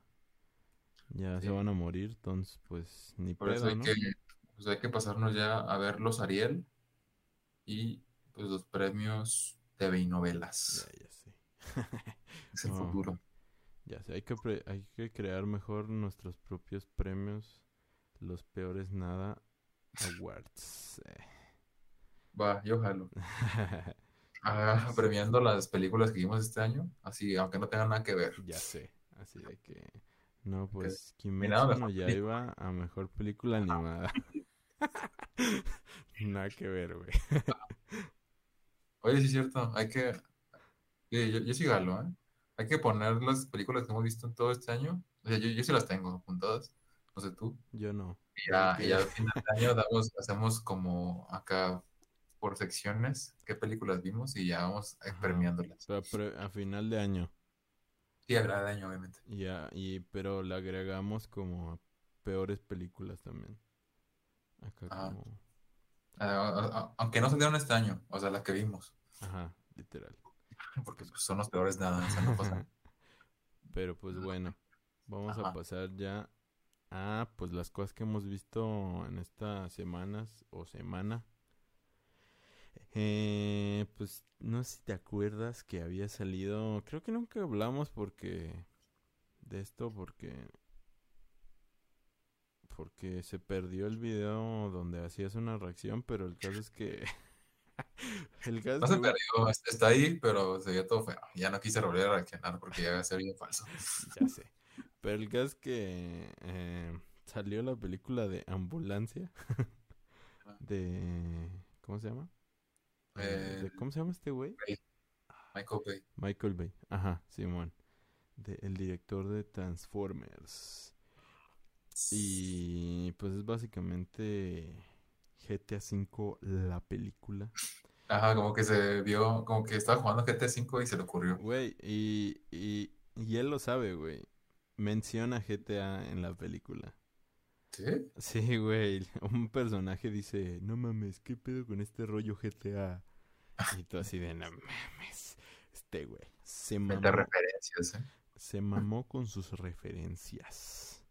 ya se van a morir, entonces pues ni
Por eso hay que pues, hay que pasarnos ya a ver los Ariel y pues los premios TV y novelas.
Ya, ya sé.
es el futuro.
Ya sé, hay que, hay que crear mejor nuestros propios premios. Los peores nada awards.
Va, yo jalo. Ah, premiando las películas que vimos este año, así, aunque no tengan nada que ver.
Ya sé, así de que... No, pues Kimetsu no ya iba a mejor película animada. nada que ver, güey.
Oye, sí es cierto, hay que... yo, yo sí galo, ¿eh? Hay que poner las películas que hemos visto en todo este año. O sea, yo, yo sí las tengo apuntadas. No sé tú.
Yo no.
Y ya, y ya al final de año damos, hacemos como acá por secciones qué películas vimos y ya vamos premiándolas.
Pero, a final de año.
Sí, a final de año, obviamente.
Ya, y, pero le agregamos como peores películas también. Acá como...
aunque no salieron este año, o sea, las que vimos.
Ajá, literal.
Porque pues, son los peores nada,
Pero pues bueno, vamos a pasar ya a pues las cosas que hemos visto en estas semanas o semana. Eh, pues no sé si te acuerdas que había salido, creo que nunca hablamos porque de esto porque porque se perdió el video donde hacías una reacción, pero el caso es que
el gas no se perdió, está ahí, pero se todo feo. Ya no quise volver a reaccionar porque ya se veía falso.
ya sé. Pero el gas que eh, salió la película de Ambulancia. de. ¿Cómo se llama? Eh, ¿Cómo se llama este güey?
Michael Bay.
Michael Bay. Ajá, Simón. De, el director de Transformers. Y pues es básicamente GTA V la película.
Ajá, como que se vio, como que estaba jugando GTA V y se le ocurrió.
Güey, y, y, y él lo sabe, güey. Menciona GTA en la película.
¿Sí?
Sí, güey. Un personaje dice, no mames, ¿qué pedo con este rollo GTA? Y tú así de, no mames. Este güey. Se mamó.
referencias, ¿eh?
Se mamó con sus referencias.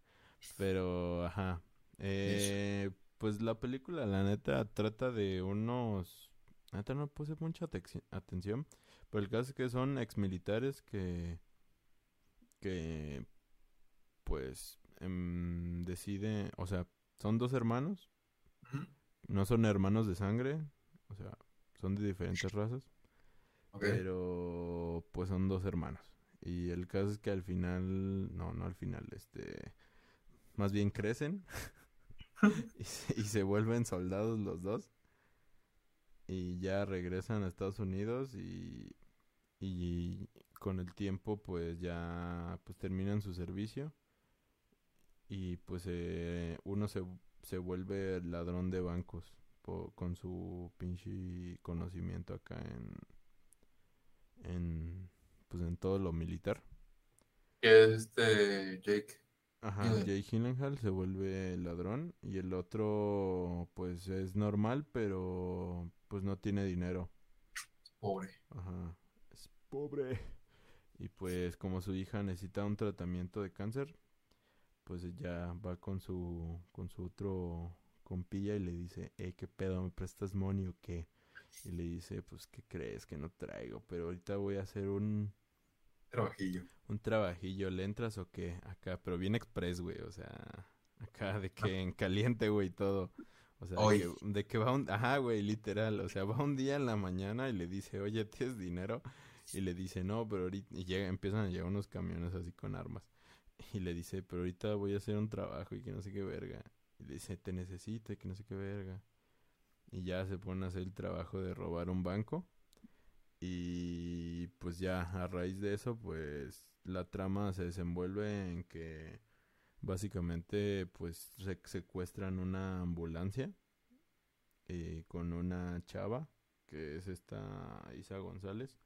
Pero, ajá. Eh, pues la película, la neta, trata de unos... La neta no puse mucha atención. Pero el caso es que son exmilitares que... Que... Pues... Em, decide... O sea, son dos hermanos. No son hermanos de sangre. O sea, son de diferentes razas. Pero pues son dos hermanos. Y el caso es que al final, no, no al final, este, más bien crecen y, se, vuelven soldados los dos. Y ya regresan a Estados Unidos y, y con el tiempo pues ya pues terminan su servicio. Y pues eh, uno se, se vuelve ladrón de bancos con su pinche conocimiento acá en, en pues en todo lo militar.
Que este Jake.
Ajá, Jake Gyllenhaal se vuelve ladrón y el otro pues es normal, pero pues no tiene dinero.
Es pobre.
Ajá, es pobre. Y pues como su hija necesita un tratamiento de cáncer, pues ya va con su con su otro compilla y le dice, eh, ¿qué pedo? ¿Me prestas money o qué? Y le dice, pues, ¿qué crees que no traigo? Pero ahorita voy a hacer un...
Trabajillo.
Un trabajillo. ¿Le entras o qué? Acá, pero bien express, güey. O sea, acá de que en caliente, güey, todo. O sea, de que, va un... Ajá, güey, literal. O sea, va un día en la mañana y le dice, oye, ¿tienes dinero? Y le dice, no, pero ahorita... Y llega, empiezan a llegar unos camiones así con armas. Y le dice, pero ahorita voy a hacer un trabajo y que no sé qué verga. Y le dice, te necesito y que no sé qué verga y ya se pone a hacer el trabajo de robar un banco. Y pues ya a raíz de eso, pues la trama se desenvuelve en que básicamente pues se secuestran una ambulancia eh, con una chava que es esta Isa González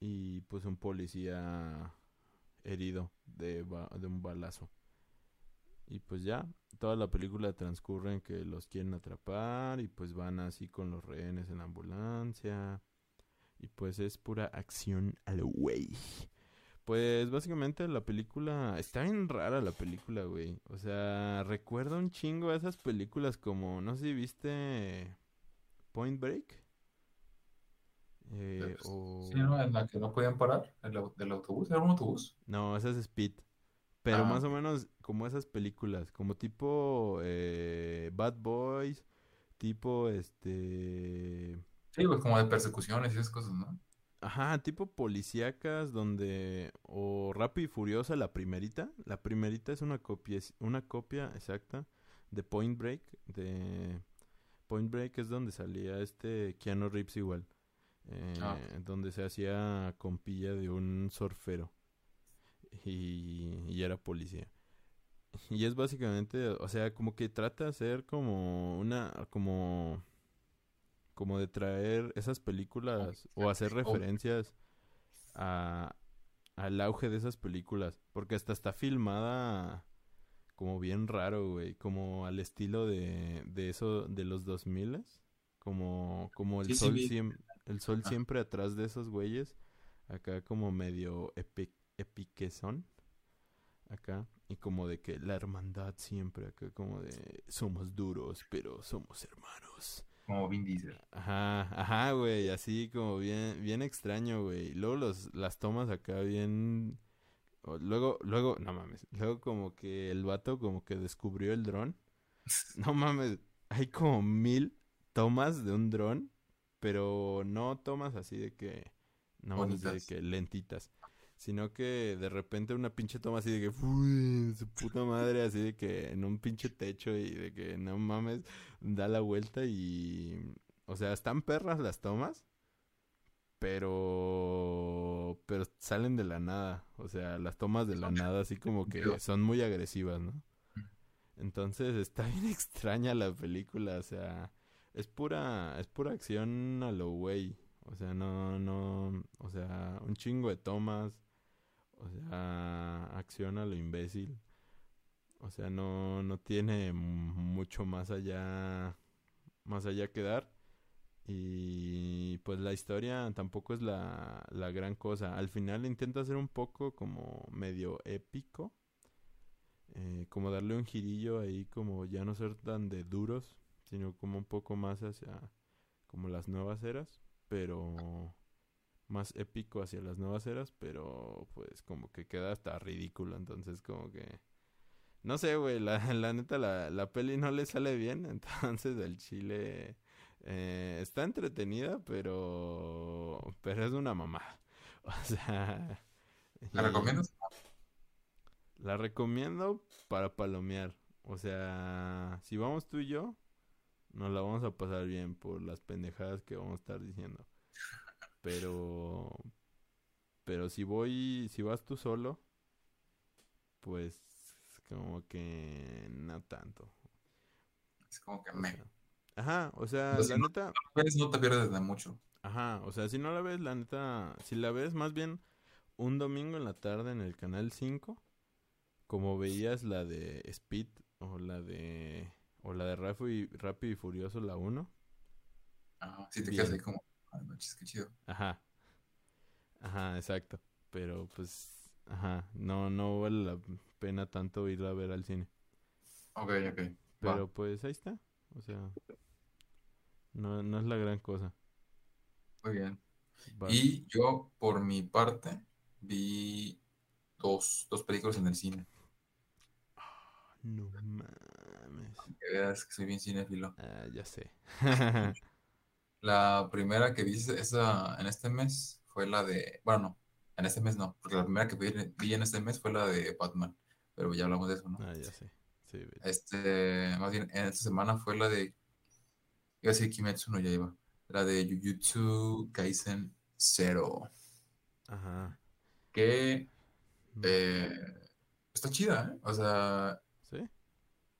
y pues un policía herido de, de un balazo. Y pues ya, toda la película transcurre en que los quieren atrapar y pues van así con los rehenes en la ambulancia. Y pues es pura acción al güey. Pues básicamente la película... Está bien rara la película, güey. O sea, recuerdo un chingo a esas películas como... No sé si viste... Point Break.
Eh, o... Sí, ¿no? En la que no podían parar. El, del autobús. ¿Era un autobús?
No, esa es Speed. Pero ah. más o menos como esas películas, como tipo eh, Bad Boys, tipo este...
Sí, pues como de persecuciones y esas cosas, ¿no?
Ajá, tipo policíacas donde... O Rápido y Furiosa, la primerita. La primerita es una copia, una copia exacta de Point Break. De Point Break es donde salía este Keanu Reeves igual. Eh, ah. Donde se hacía compilla de un surfero y, era policía. Y es básicamente, o sea, como que trata de hacer como una, como, como de traer esas películas o hacer referencias a, al auge de esas películas. Porque hasta está filmada como bien raro, güey, como al estilo de, de eso, de los 2000 como, como el sol, siempre, el sol siempre atrás de esos güeyes, acá como medio epic son acá y como de que la hermandad siempre acá como de somos duros pero somos hermanos.
Como Vin Diesel.
Ajá ajá güey así como bien bien extraño güey. Luego los las tomas acá bien luego luego no mames luego como que el vato como que descubrió el dron. No mames hay como mil tomas de un dron pero no tomas así de que, no así de que lentitas, sino que de repente una pinche toma así de que, uy, su puta madre, así de que en un pinche techo y de que no mames, da la vuelta y, o sea, están perras las tomas, pero pero salen de la nada, o sea, las tomas de la nada así como que son muy agresivas, ¿no? Entonces está bien extraña la película, o sea, es pura es pura acción a lo güey, o sea, no no, o sea, un chingo de tomas, o sea, acción a lo imbécil. O sea, no no tiene mucho más allá más allá que dar. Y pues la historia tampoco es la, la gran cosa. Al final intenta ser un poco como medio épico. Eh, como darle un girillo ahí, como ya no ser tan de duros, sino como un poco más hacia como las nuevas eras, pero más épico hacia las nuevas eras, pero pues como que queda hasta ridículo, entonces como que... No sé, güey, la, la neta la, la peli no le sale bien, entonces el chile eh, está entretenida, pero. Pero es una mamá. O sea.
¿La recomiendas?
La recomiendo para palomear. O sea, si vamos tú y yo, nos la vamos a pasar bien por las pendejadas que vamos a estar diciendo. Pero. Pero si voy. Si vas tú solo, pues. Como que. No tanto.
Es como que me.
Ajá, o sea, la neta.
No, te pierdes de mucho.
Ajá, o sea, si no la ves, la neta. Si la ves más bien un domingo en la tarde en el canal 5, como veías la de Speed o la de. O la de Rápido y, Furioso, la 1.
Ajá, si te quedas ahí como. Ay, manches, qué chido.
Ajá. Ajá, exacto. Pero pues. Ajá, no, no vale la pena tanto ir a ver al cine.
Ok, ok.
Pero pues ahí está. O sea, no, no es la gran cosa.
Muy bien. Y yo, por mi parte, vi dos, dos películas en el cine.
No mames.
Que veas que soy bien cinéfilo.
Ah, ya sé.
la primera que vi esa, en este mes fue la de. Bueno, no, en este mes no, porque la primera que vi, en este mes fue la de Batman. Pero ya hablamos de eso, ¿no?
Ah, ya sé. Sí,
este, más bien, en esta semana fue la de Iba a decir Kimetsu no ya iba. La de Jujutsu Kaisen Zero.
Ajá.
Que mm. eh, está chida, ¿eh? O sea.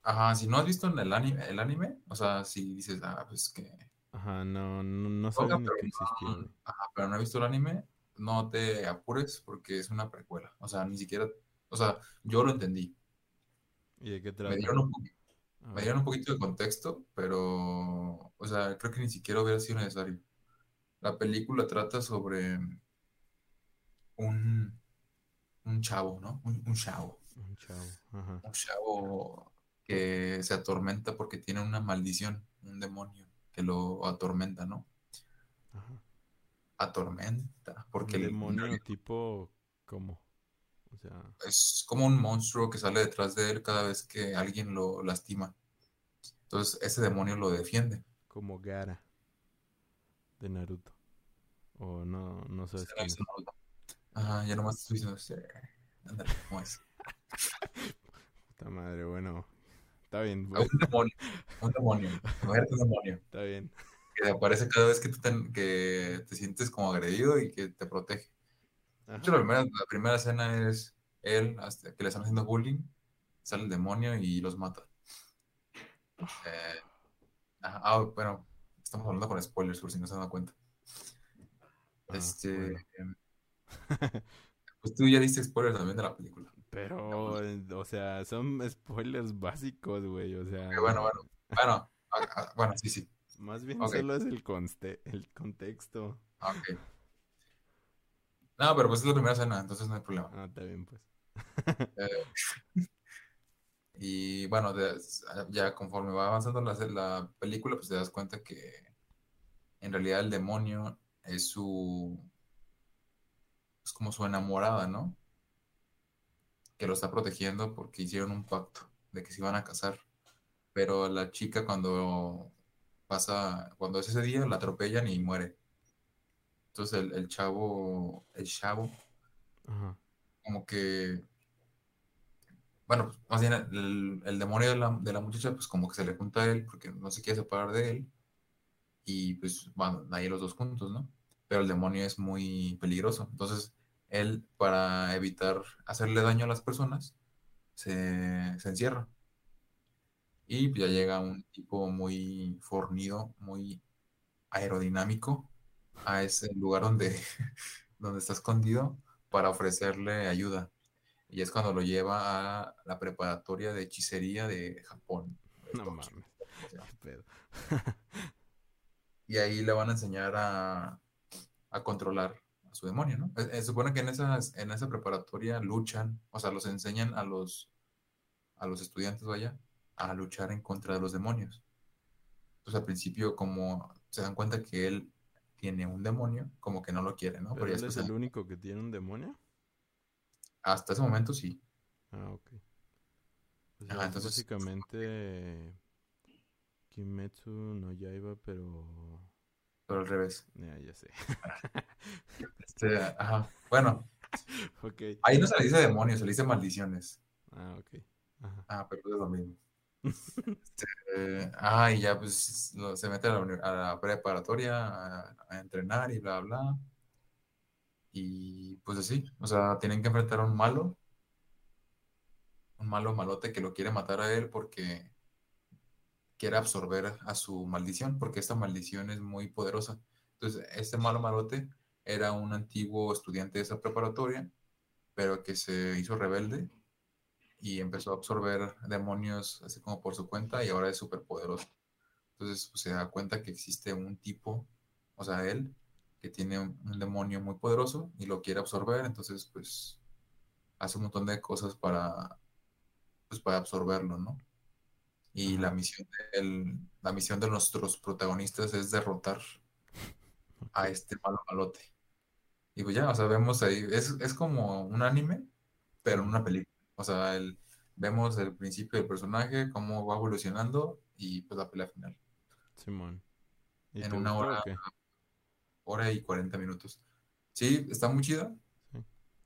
Ajá, si no has visto el anime, el anime, o sea, si dices, ah, pues que.
Ajá, no, no, no sabía ni que existía.
ajá, pero no he visto el anime, no te apures porque es una precuela. O sea, ni siquiera. O sea, yo lo entendí.
¿Y de qué trata?
Me dieron un poquito de contexto, pero, o sea, creo que ni siquiera hubiera sido necesario. La película trata sobre un, un chavo, ¿no? Un, chavo.
Un chavo, ajá.
Un chavo que se atormenta porque tiene una maldición, un demonio que lo atormenta, ¿no? Ajá. Atormenta, porque
el demonio tipo, ¿cómo?
Es como un monstruo que sale detrás de él cada vez que alguien lo lastima. Entonces ese demonio lo defiende.
Como Gara de Naruto. O no, no sé.
Ajá, ya nomás estoy diciendo. Ándale, ¿cómo es?
Puta madre, bueno. Está bien.
Un demonio. Un demonio. un demonio.
Está bien.
Que aparece cada vez que, tú te, que te sientes como agredido y que te protege la primera, escena es él, hasta que le están haciendo bullying, sale el demonio y los mata. Eh, ah, bueno, estamos hablando con spoilers, por si no se han dado cuenta. Ah, este. pues tú ya diste spoilers también de la película.
Pero, o sea, son spoilers básicos, güey. O sea.
bueno, bueno. Bueno, bueno, sí, sí.
Más bien solo es el, conste el contexto.
Ok. No, pero pues es la primera escena, entonces no hay problema.
Ah, está bien, pues.
Eh, y bueno, ya conforme va avanzando la, la película, pues te das cuenta que en realidad el demonio es su. Es como su enamorada, ¿no? Que lo está protegiendo porque hicieron un pacto de que se iban a casar. Pero la chica, cuando pasa, cuando es ese día, la atropellan y muere. Entonces el, el chavo, el chavo, como que, bueno, pues, más bien el, el demonio de la, de la, muchacha, pues como que se le junta a él porque no se quiere separar de él. Y pues, bueno, ahí los dos juntos, ¿no? Pero el demonio es muy peligroso. Entonces, él, para evitar hacerle daño a las personas, se, se encierra. Y pues, ya llega un tipo muy fornido, muy aerodinámico a ese lugar donde, donde está escondido para ofrecerle ayuda. Y es cuando lo lleva a la preparatoria de hechicería de Japón. No mames. y ahí le van a enseñar a, a controlar a su demonio, ¿no? Se eh, eh, supone que en, esas, en esa preparatoria luchan, o sea, los enseñan a los, a los estudiantes, vaya, a luchar en contra de los demonios. Entonces al principio como se dan cuenta que él tiene un demonio, como que no lo quiere, ¿no?
¿Pero, él es el único que tiene un demonio?
Hasta ese momento sí.
Ah, ok. entonces... Básicamente Kimetsu no ya iba, pero...
Pero al revés.
Ya, ya sé.
este, ajá. Bueno. Okay. Ahí no se le dice demonio, se le dice maldiciones.
Ah, ok.
Ajá. Ah, pero es lo mismo. Este, ah, y ya pues se mete a la, preparatoria a, entrenar y bla, bla. Y pues así, o sea, tienen que enfrentar a un malo, un malo malote que lo quiere matar a él porque quiere absorber a su maldición, porque esta maldición es muy poderosa. Entonces, este malo malote era un antiguo estudiante de esa preparatoria, pero que se hizo rebelde y empezó a absorber demonios así como por su cuenta y ahora es súper poderoso. Entonces pues, se da cuenta que existe un tipo, o sea, él, que tiene un, demonio muy poderoso y lo quiere absorber, entonces pues hace un montón de cosas para, pues, para absorberlo, ¿no? Y la misión, de la misión de nuestros protagonistas es derrotar a este malo malote. Y pues ya, o sea, vemos ahí, es, es como un anime, pero en una película. O sea, el, vemos el principio del personaje, cómo va evolucionando y pues la pelea final.
Simón.
en una hora, hora y 40 minutos. Sí, está muy chida.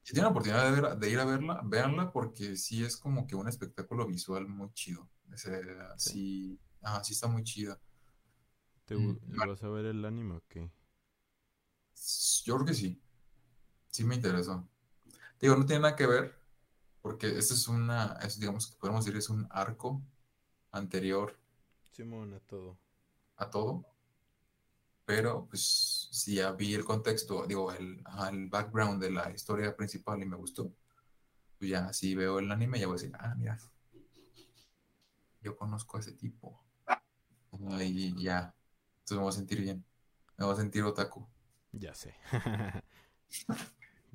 Si tienen la oportunidad de, ir a verla, véanla porque sí es como que un espectáculo visual muy chido. Sí. sí, está muy chida.
¿Te mm, vas a ver el anime o qué?
Yo creo que sí. Sí me interesó. Digo, no tiene nada que ver, porque esto es una, es, digamos que podemos decir, es un arco anterior.
Simón, a todo.
A todo. Pero, pues, si ya vi el contexto, digo, el, el background de la historia principal y me gustó, pues ya, si veo el anime, ya voy a decir, ah, mira, yo conozco a ese tipo. Y ya, entonces me voy a sentir bien. Me voy a sentir otaku.
Ya sé.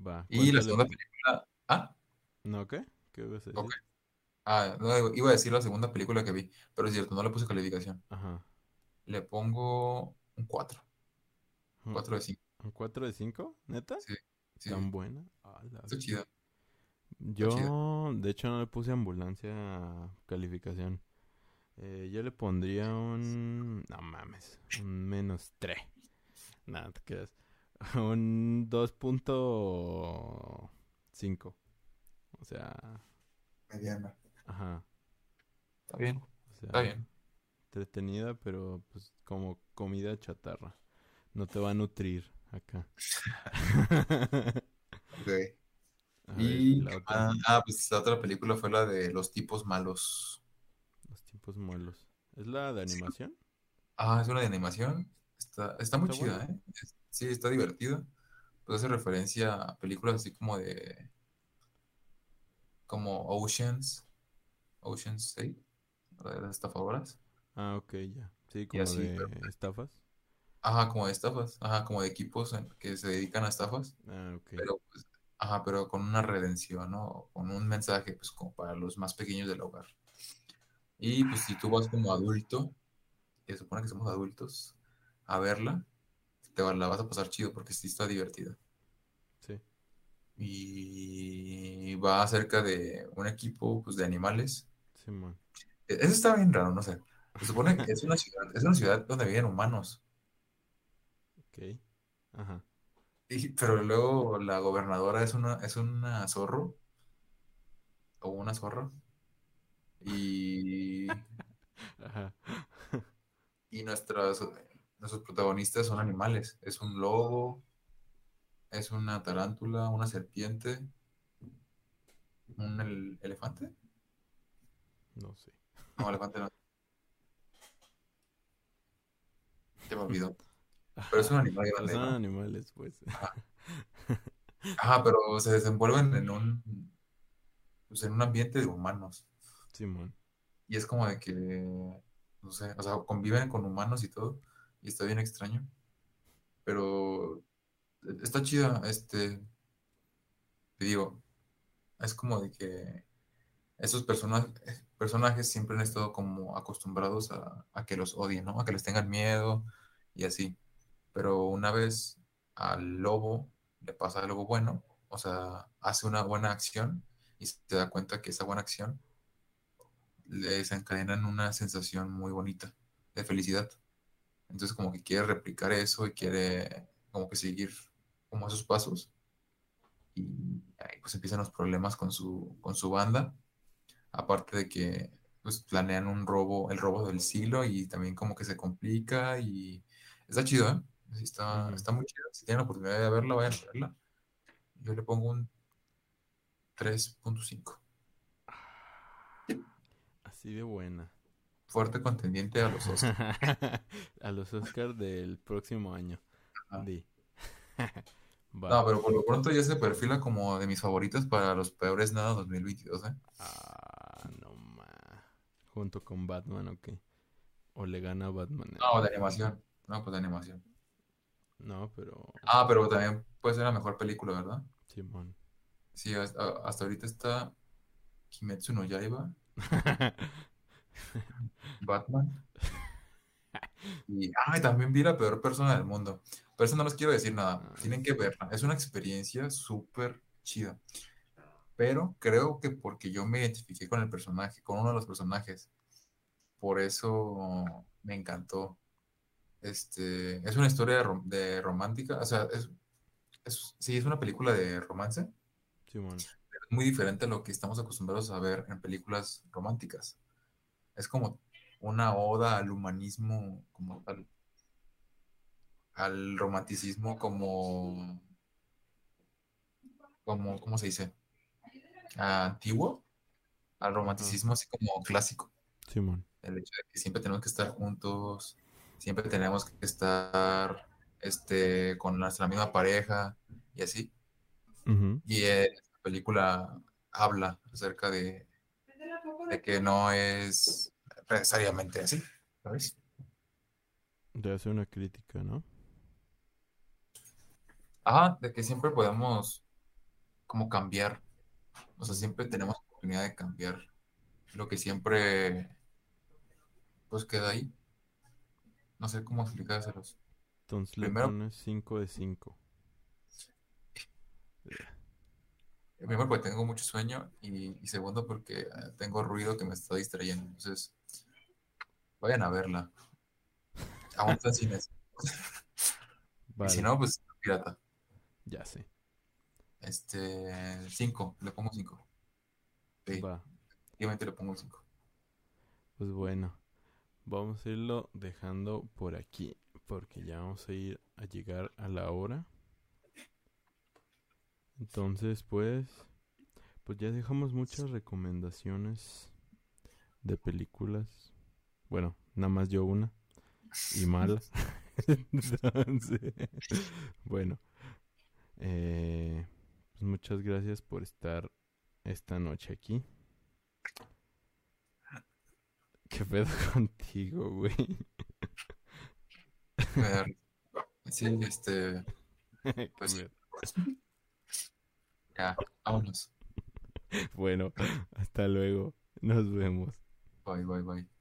Va. Y la segunda película. Ah,
¿No qué? ¿Qué ibas a decir?
Ah, no, iba a decir la segunda película que vi, pero es cierto, no le puse calificación.
Ajá.
Le pongo un 4. Un 4 de 5.
¿Un 4 de 5? ¿Neta?
Sí. sí.
¿Tan buena?
Está chida.
Yo, de hecho, no le puse ambulancia calificación. Eh, yo le pondría un... No mames. Un menos 3. Nada, te quedas. Un 2.5. O sea.
Mediana.
Ajá.
Está bien. Está bien.
Entretenida, pero pues como comida chatarra. No te va a nutrir acá.
ok. y la otra. Ah, pues la otra película fue la de Los tipos malos.
Malos. ¿Es la de animación?
Ah, es una de animación. Está, está muy chida, ¿eh? Sí, está divertida. Pues hace referencia a películas así como de como Oceans, Oceans 8, de las estafadoras.
Ah, ok, ya. Sí, como de estafas.
Ajá, como de estafas, ajá, como de equipos que se dedican a estafas.
Ah, ok.
Pero, pues, ajá, pero con una redención, ¿no? Con un mensaje, pues, como para los más pequeños del hogar. Y, pues, si tú vas como adulto, que supone que somos adultos, a verla, te la vas a pasar chido porque sí está divertida y va acerca de un equipo pues, de animales.
Sí, man.
E-, eso está bien raro, no sé. Se supone que es una ciudad, es una ciudad donde viven humanos.
Ok. Ajá.
pero luego la gobernadora es una, es una zorro. O una zorra. Y. Ajá. Y nuestros, nuestros protagonistas son animales. Es un lobo, es una tarántula, una serpiente, un elefante.
No sé.
No, elefante no. Se me olvidó. Pero es un animal grande.
Son animales, pues.
Ajá. pero se desenvuelven en un pues, en un ambiente de humanos.
Simón.
Y es como de que, no sé, o sea, conviven con humanos y todo, y está bien extraño. Pero está chida, este, te digo, es como de que esos personajes, personajes siempre han estado como acostumbrados a, a, que los odien, ¿no? A que les tengan miedo y así. Pero una vez al lobo le pasa algo bueno, o sea, hace una buena acción y se da cuenta que esa buena acción desencadenan una sensación muy bonita de felicidad. Entonces como que quiere replicar eso y quiere como que seguir como esos pasos. Y ahí pues empiezan los problemas con su, con su banda. Aparte de que pues planean un robo, el robo del siglo y también como que se complica y está chido, ¿eh? Está, está muy chido. Si tienen la oportunidad de verla, vayan a verla. Yo le pongo un 3.5.
Así de buena.
Fuerte contendiente a los Oscars.
a los Oscars del próximo año.
no, pero por lo pronto ya se perfila como de mis favoritos para los peores nada 2022, ¿eh?
Ah, no más. Junto con Batman, ¿o qué? ¿O le gana Batman?
No, de animación. No, pues de animación.
No, pero.
Ah, pero también puede ser la mejor película, ¿verdad?
Simón.
Sí, hasta, ahorita está Kimetsu no Yaiba. Batman. Y también vi la peor persona del mundo. Pero eso no les quiero decir nada. Ah, Tienen que verla. Es una experiencia súper chida. Pero creo que porque yo me identifiqué con el personaje, con uno de los personajes, por eso me encantó. Este, es una historia de, romántica, o sea, es, es, sí, es una película de romance,
es
muy diferente a lo que estamos acostumbrados a ver en películas románticas. Es como una oda al humanismo como tal. Al romanticismo como. como ¿Cómo se dice? Antiguo. Al romanticismo así como clásico.
Simón.
El hecho de que siempre tenemos que estar juntos, siempre tenemos que estar este, con nuestra misma pareja y así. Y película habla acerca de, de que no es necesariamente así, ¿sabes?
De hacer una crítica, ¿no?
Ajá, de que siempre podemos como cambiar. O sea, siempre tenemos oportunidad de cambiar lo que siempre pues queda ahí. No sé cómo explicárselos.
Entonces Primero, le pones 5 de 5.
Primero porque tengo mucho sueño y, segundo porque eh, tengo ruido que me está distrayendo. Entonces, vayan a verla. Aún está sin eso. Y si no, pues pirata.
Ya sé.
Este, 5, le pongo 5. Sí. Va. Efectivamente le pongo 5.
Pues bueno, vamos a irlo dejando por aquí porque ya vamos a ir a llegar a la hora. Entonces, pues, pues ya dejamos muchas recomendaciones de películas. Bueno, nada más yo una. Y malas. Entonces, bueno. Eh, pues muchas gracias por estar esta noche aquí. ¿Qué pedo contigo, güey?
Sí, este. Pues, ya, vámonos.
Bueno, hasta luego. Nos vemos.
Bye, bye, bye.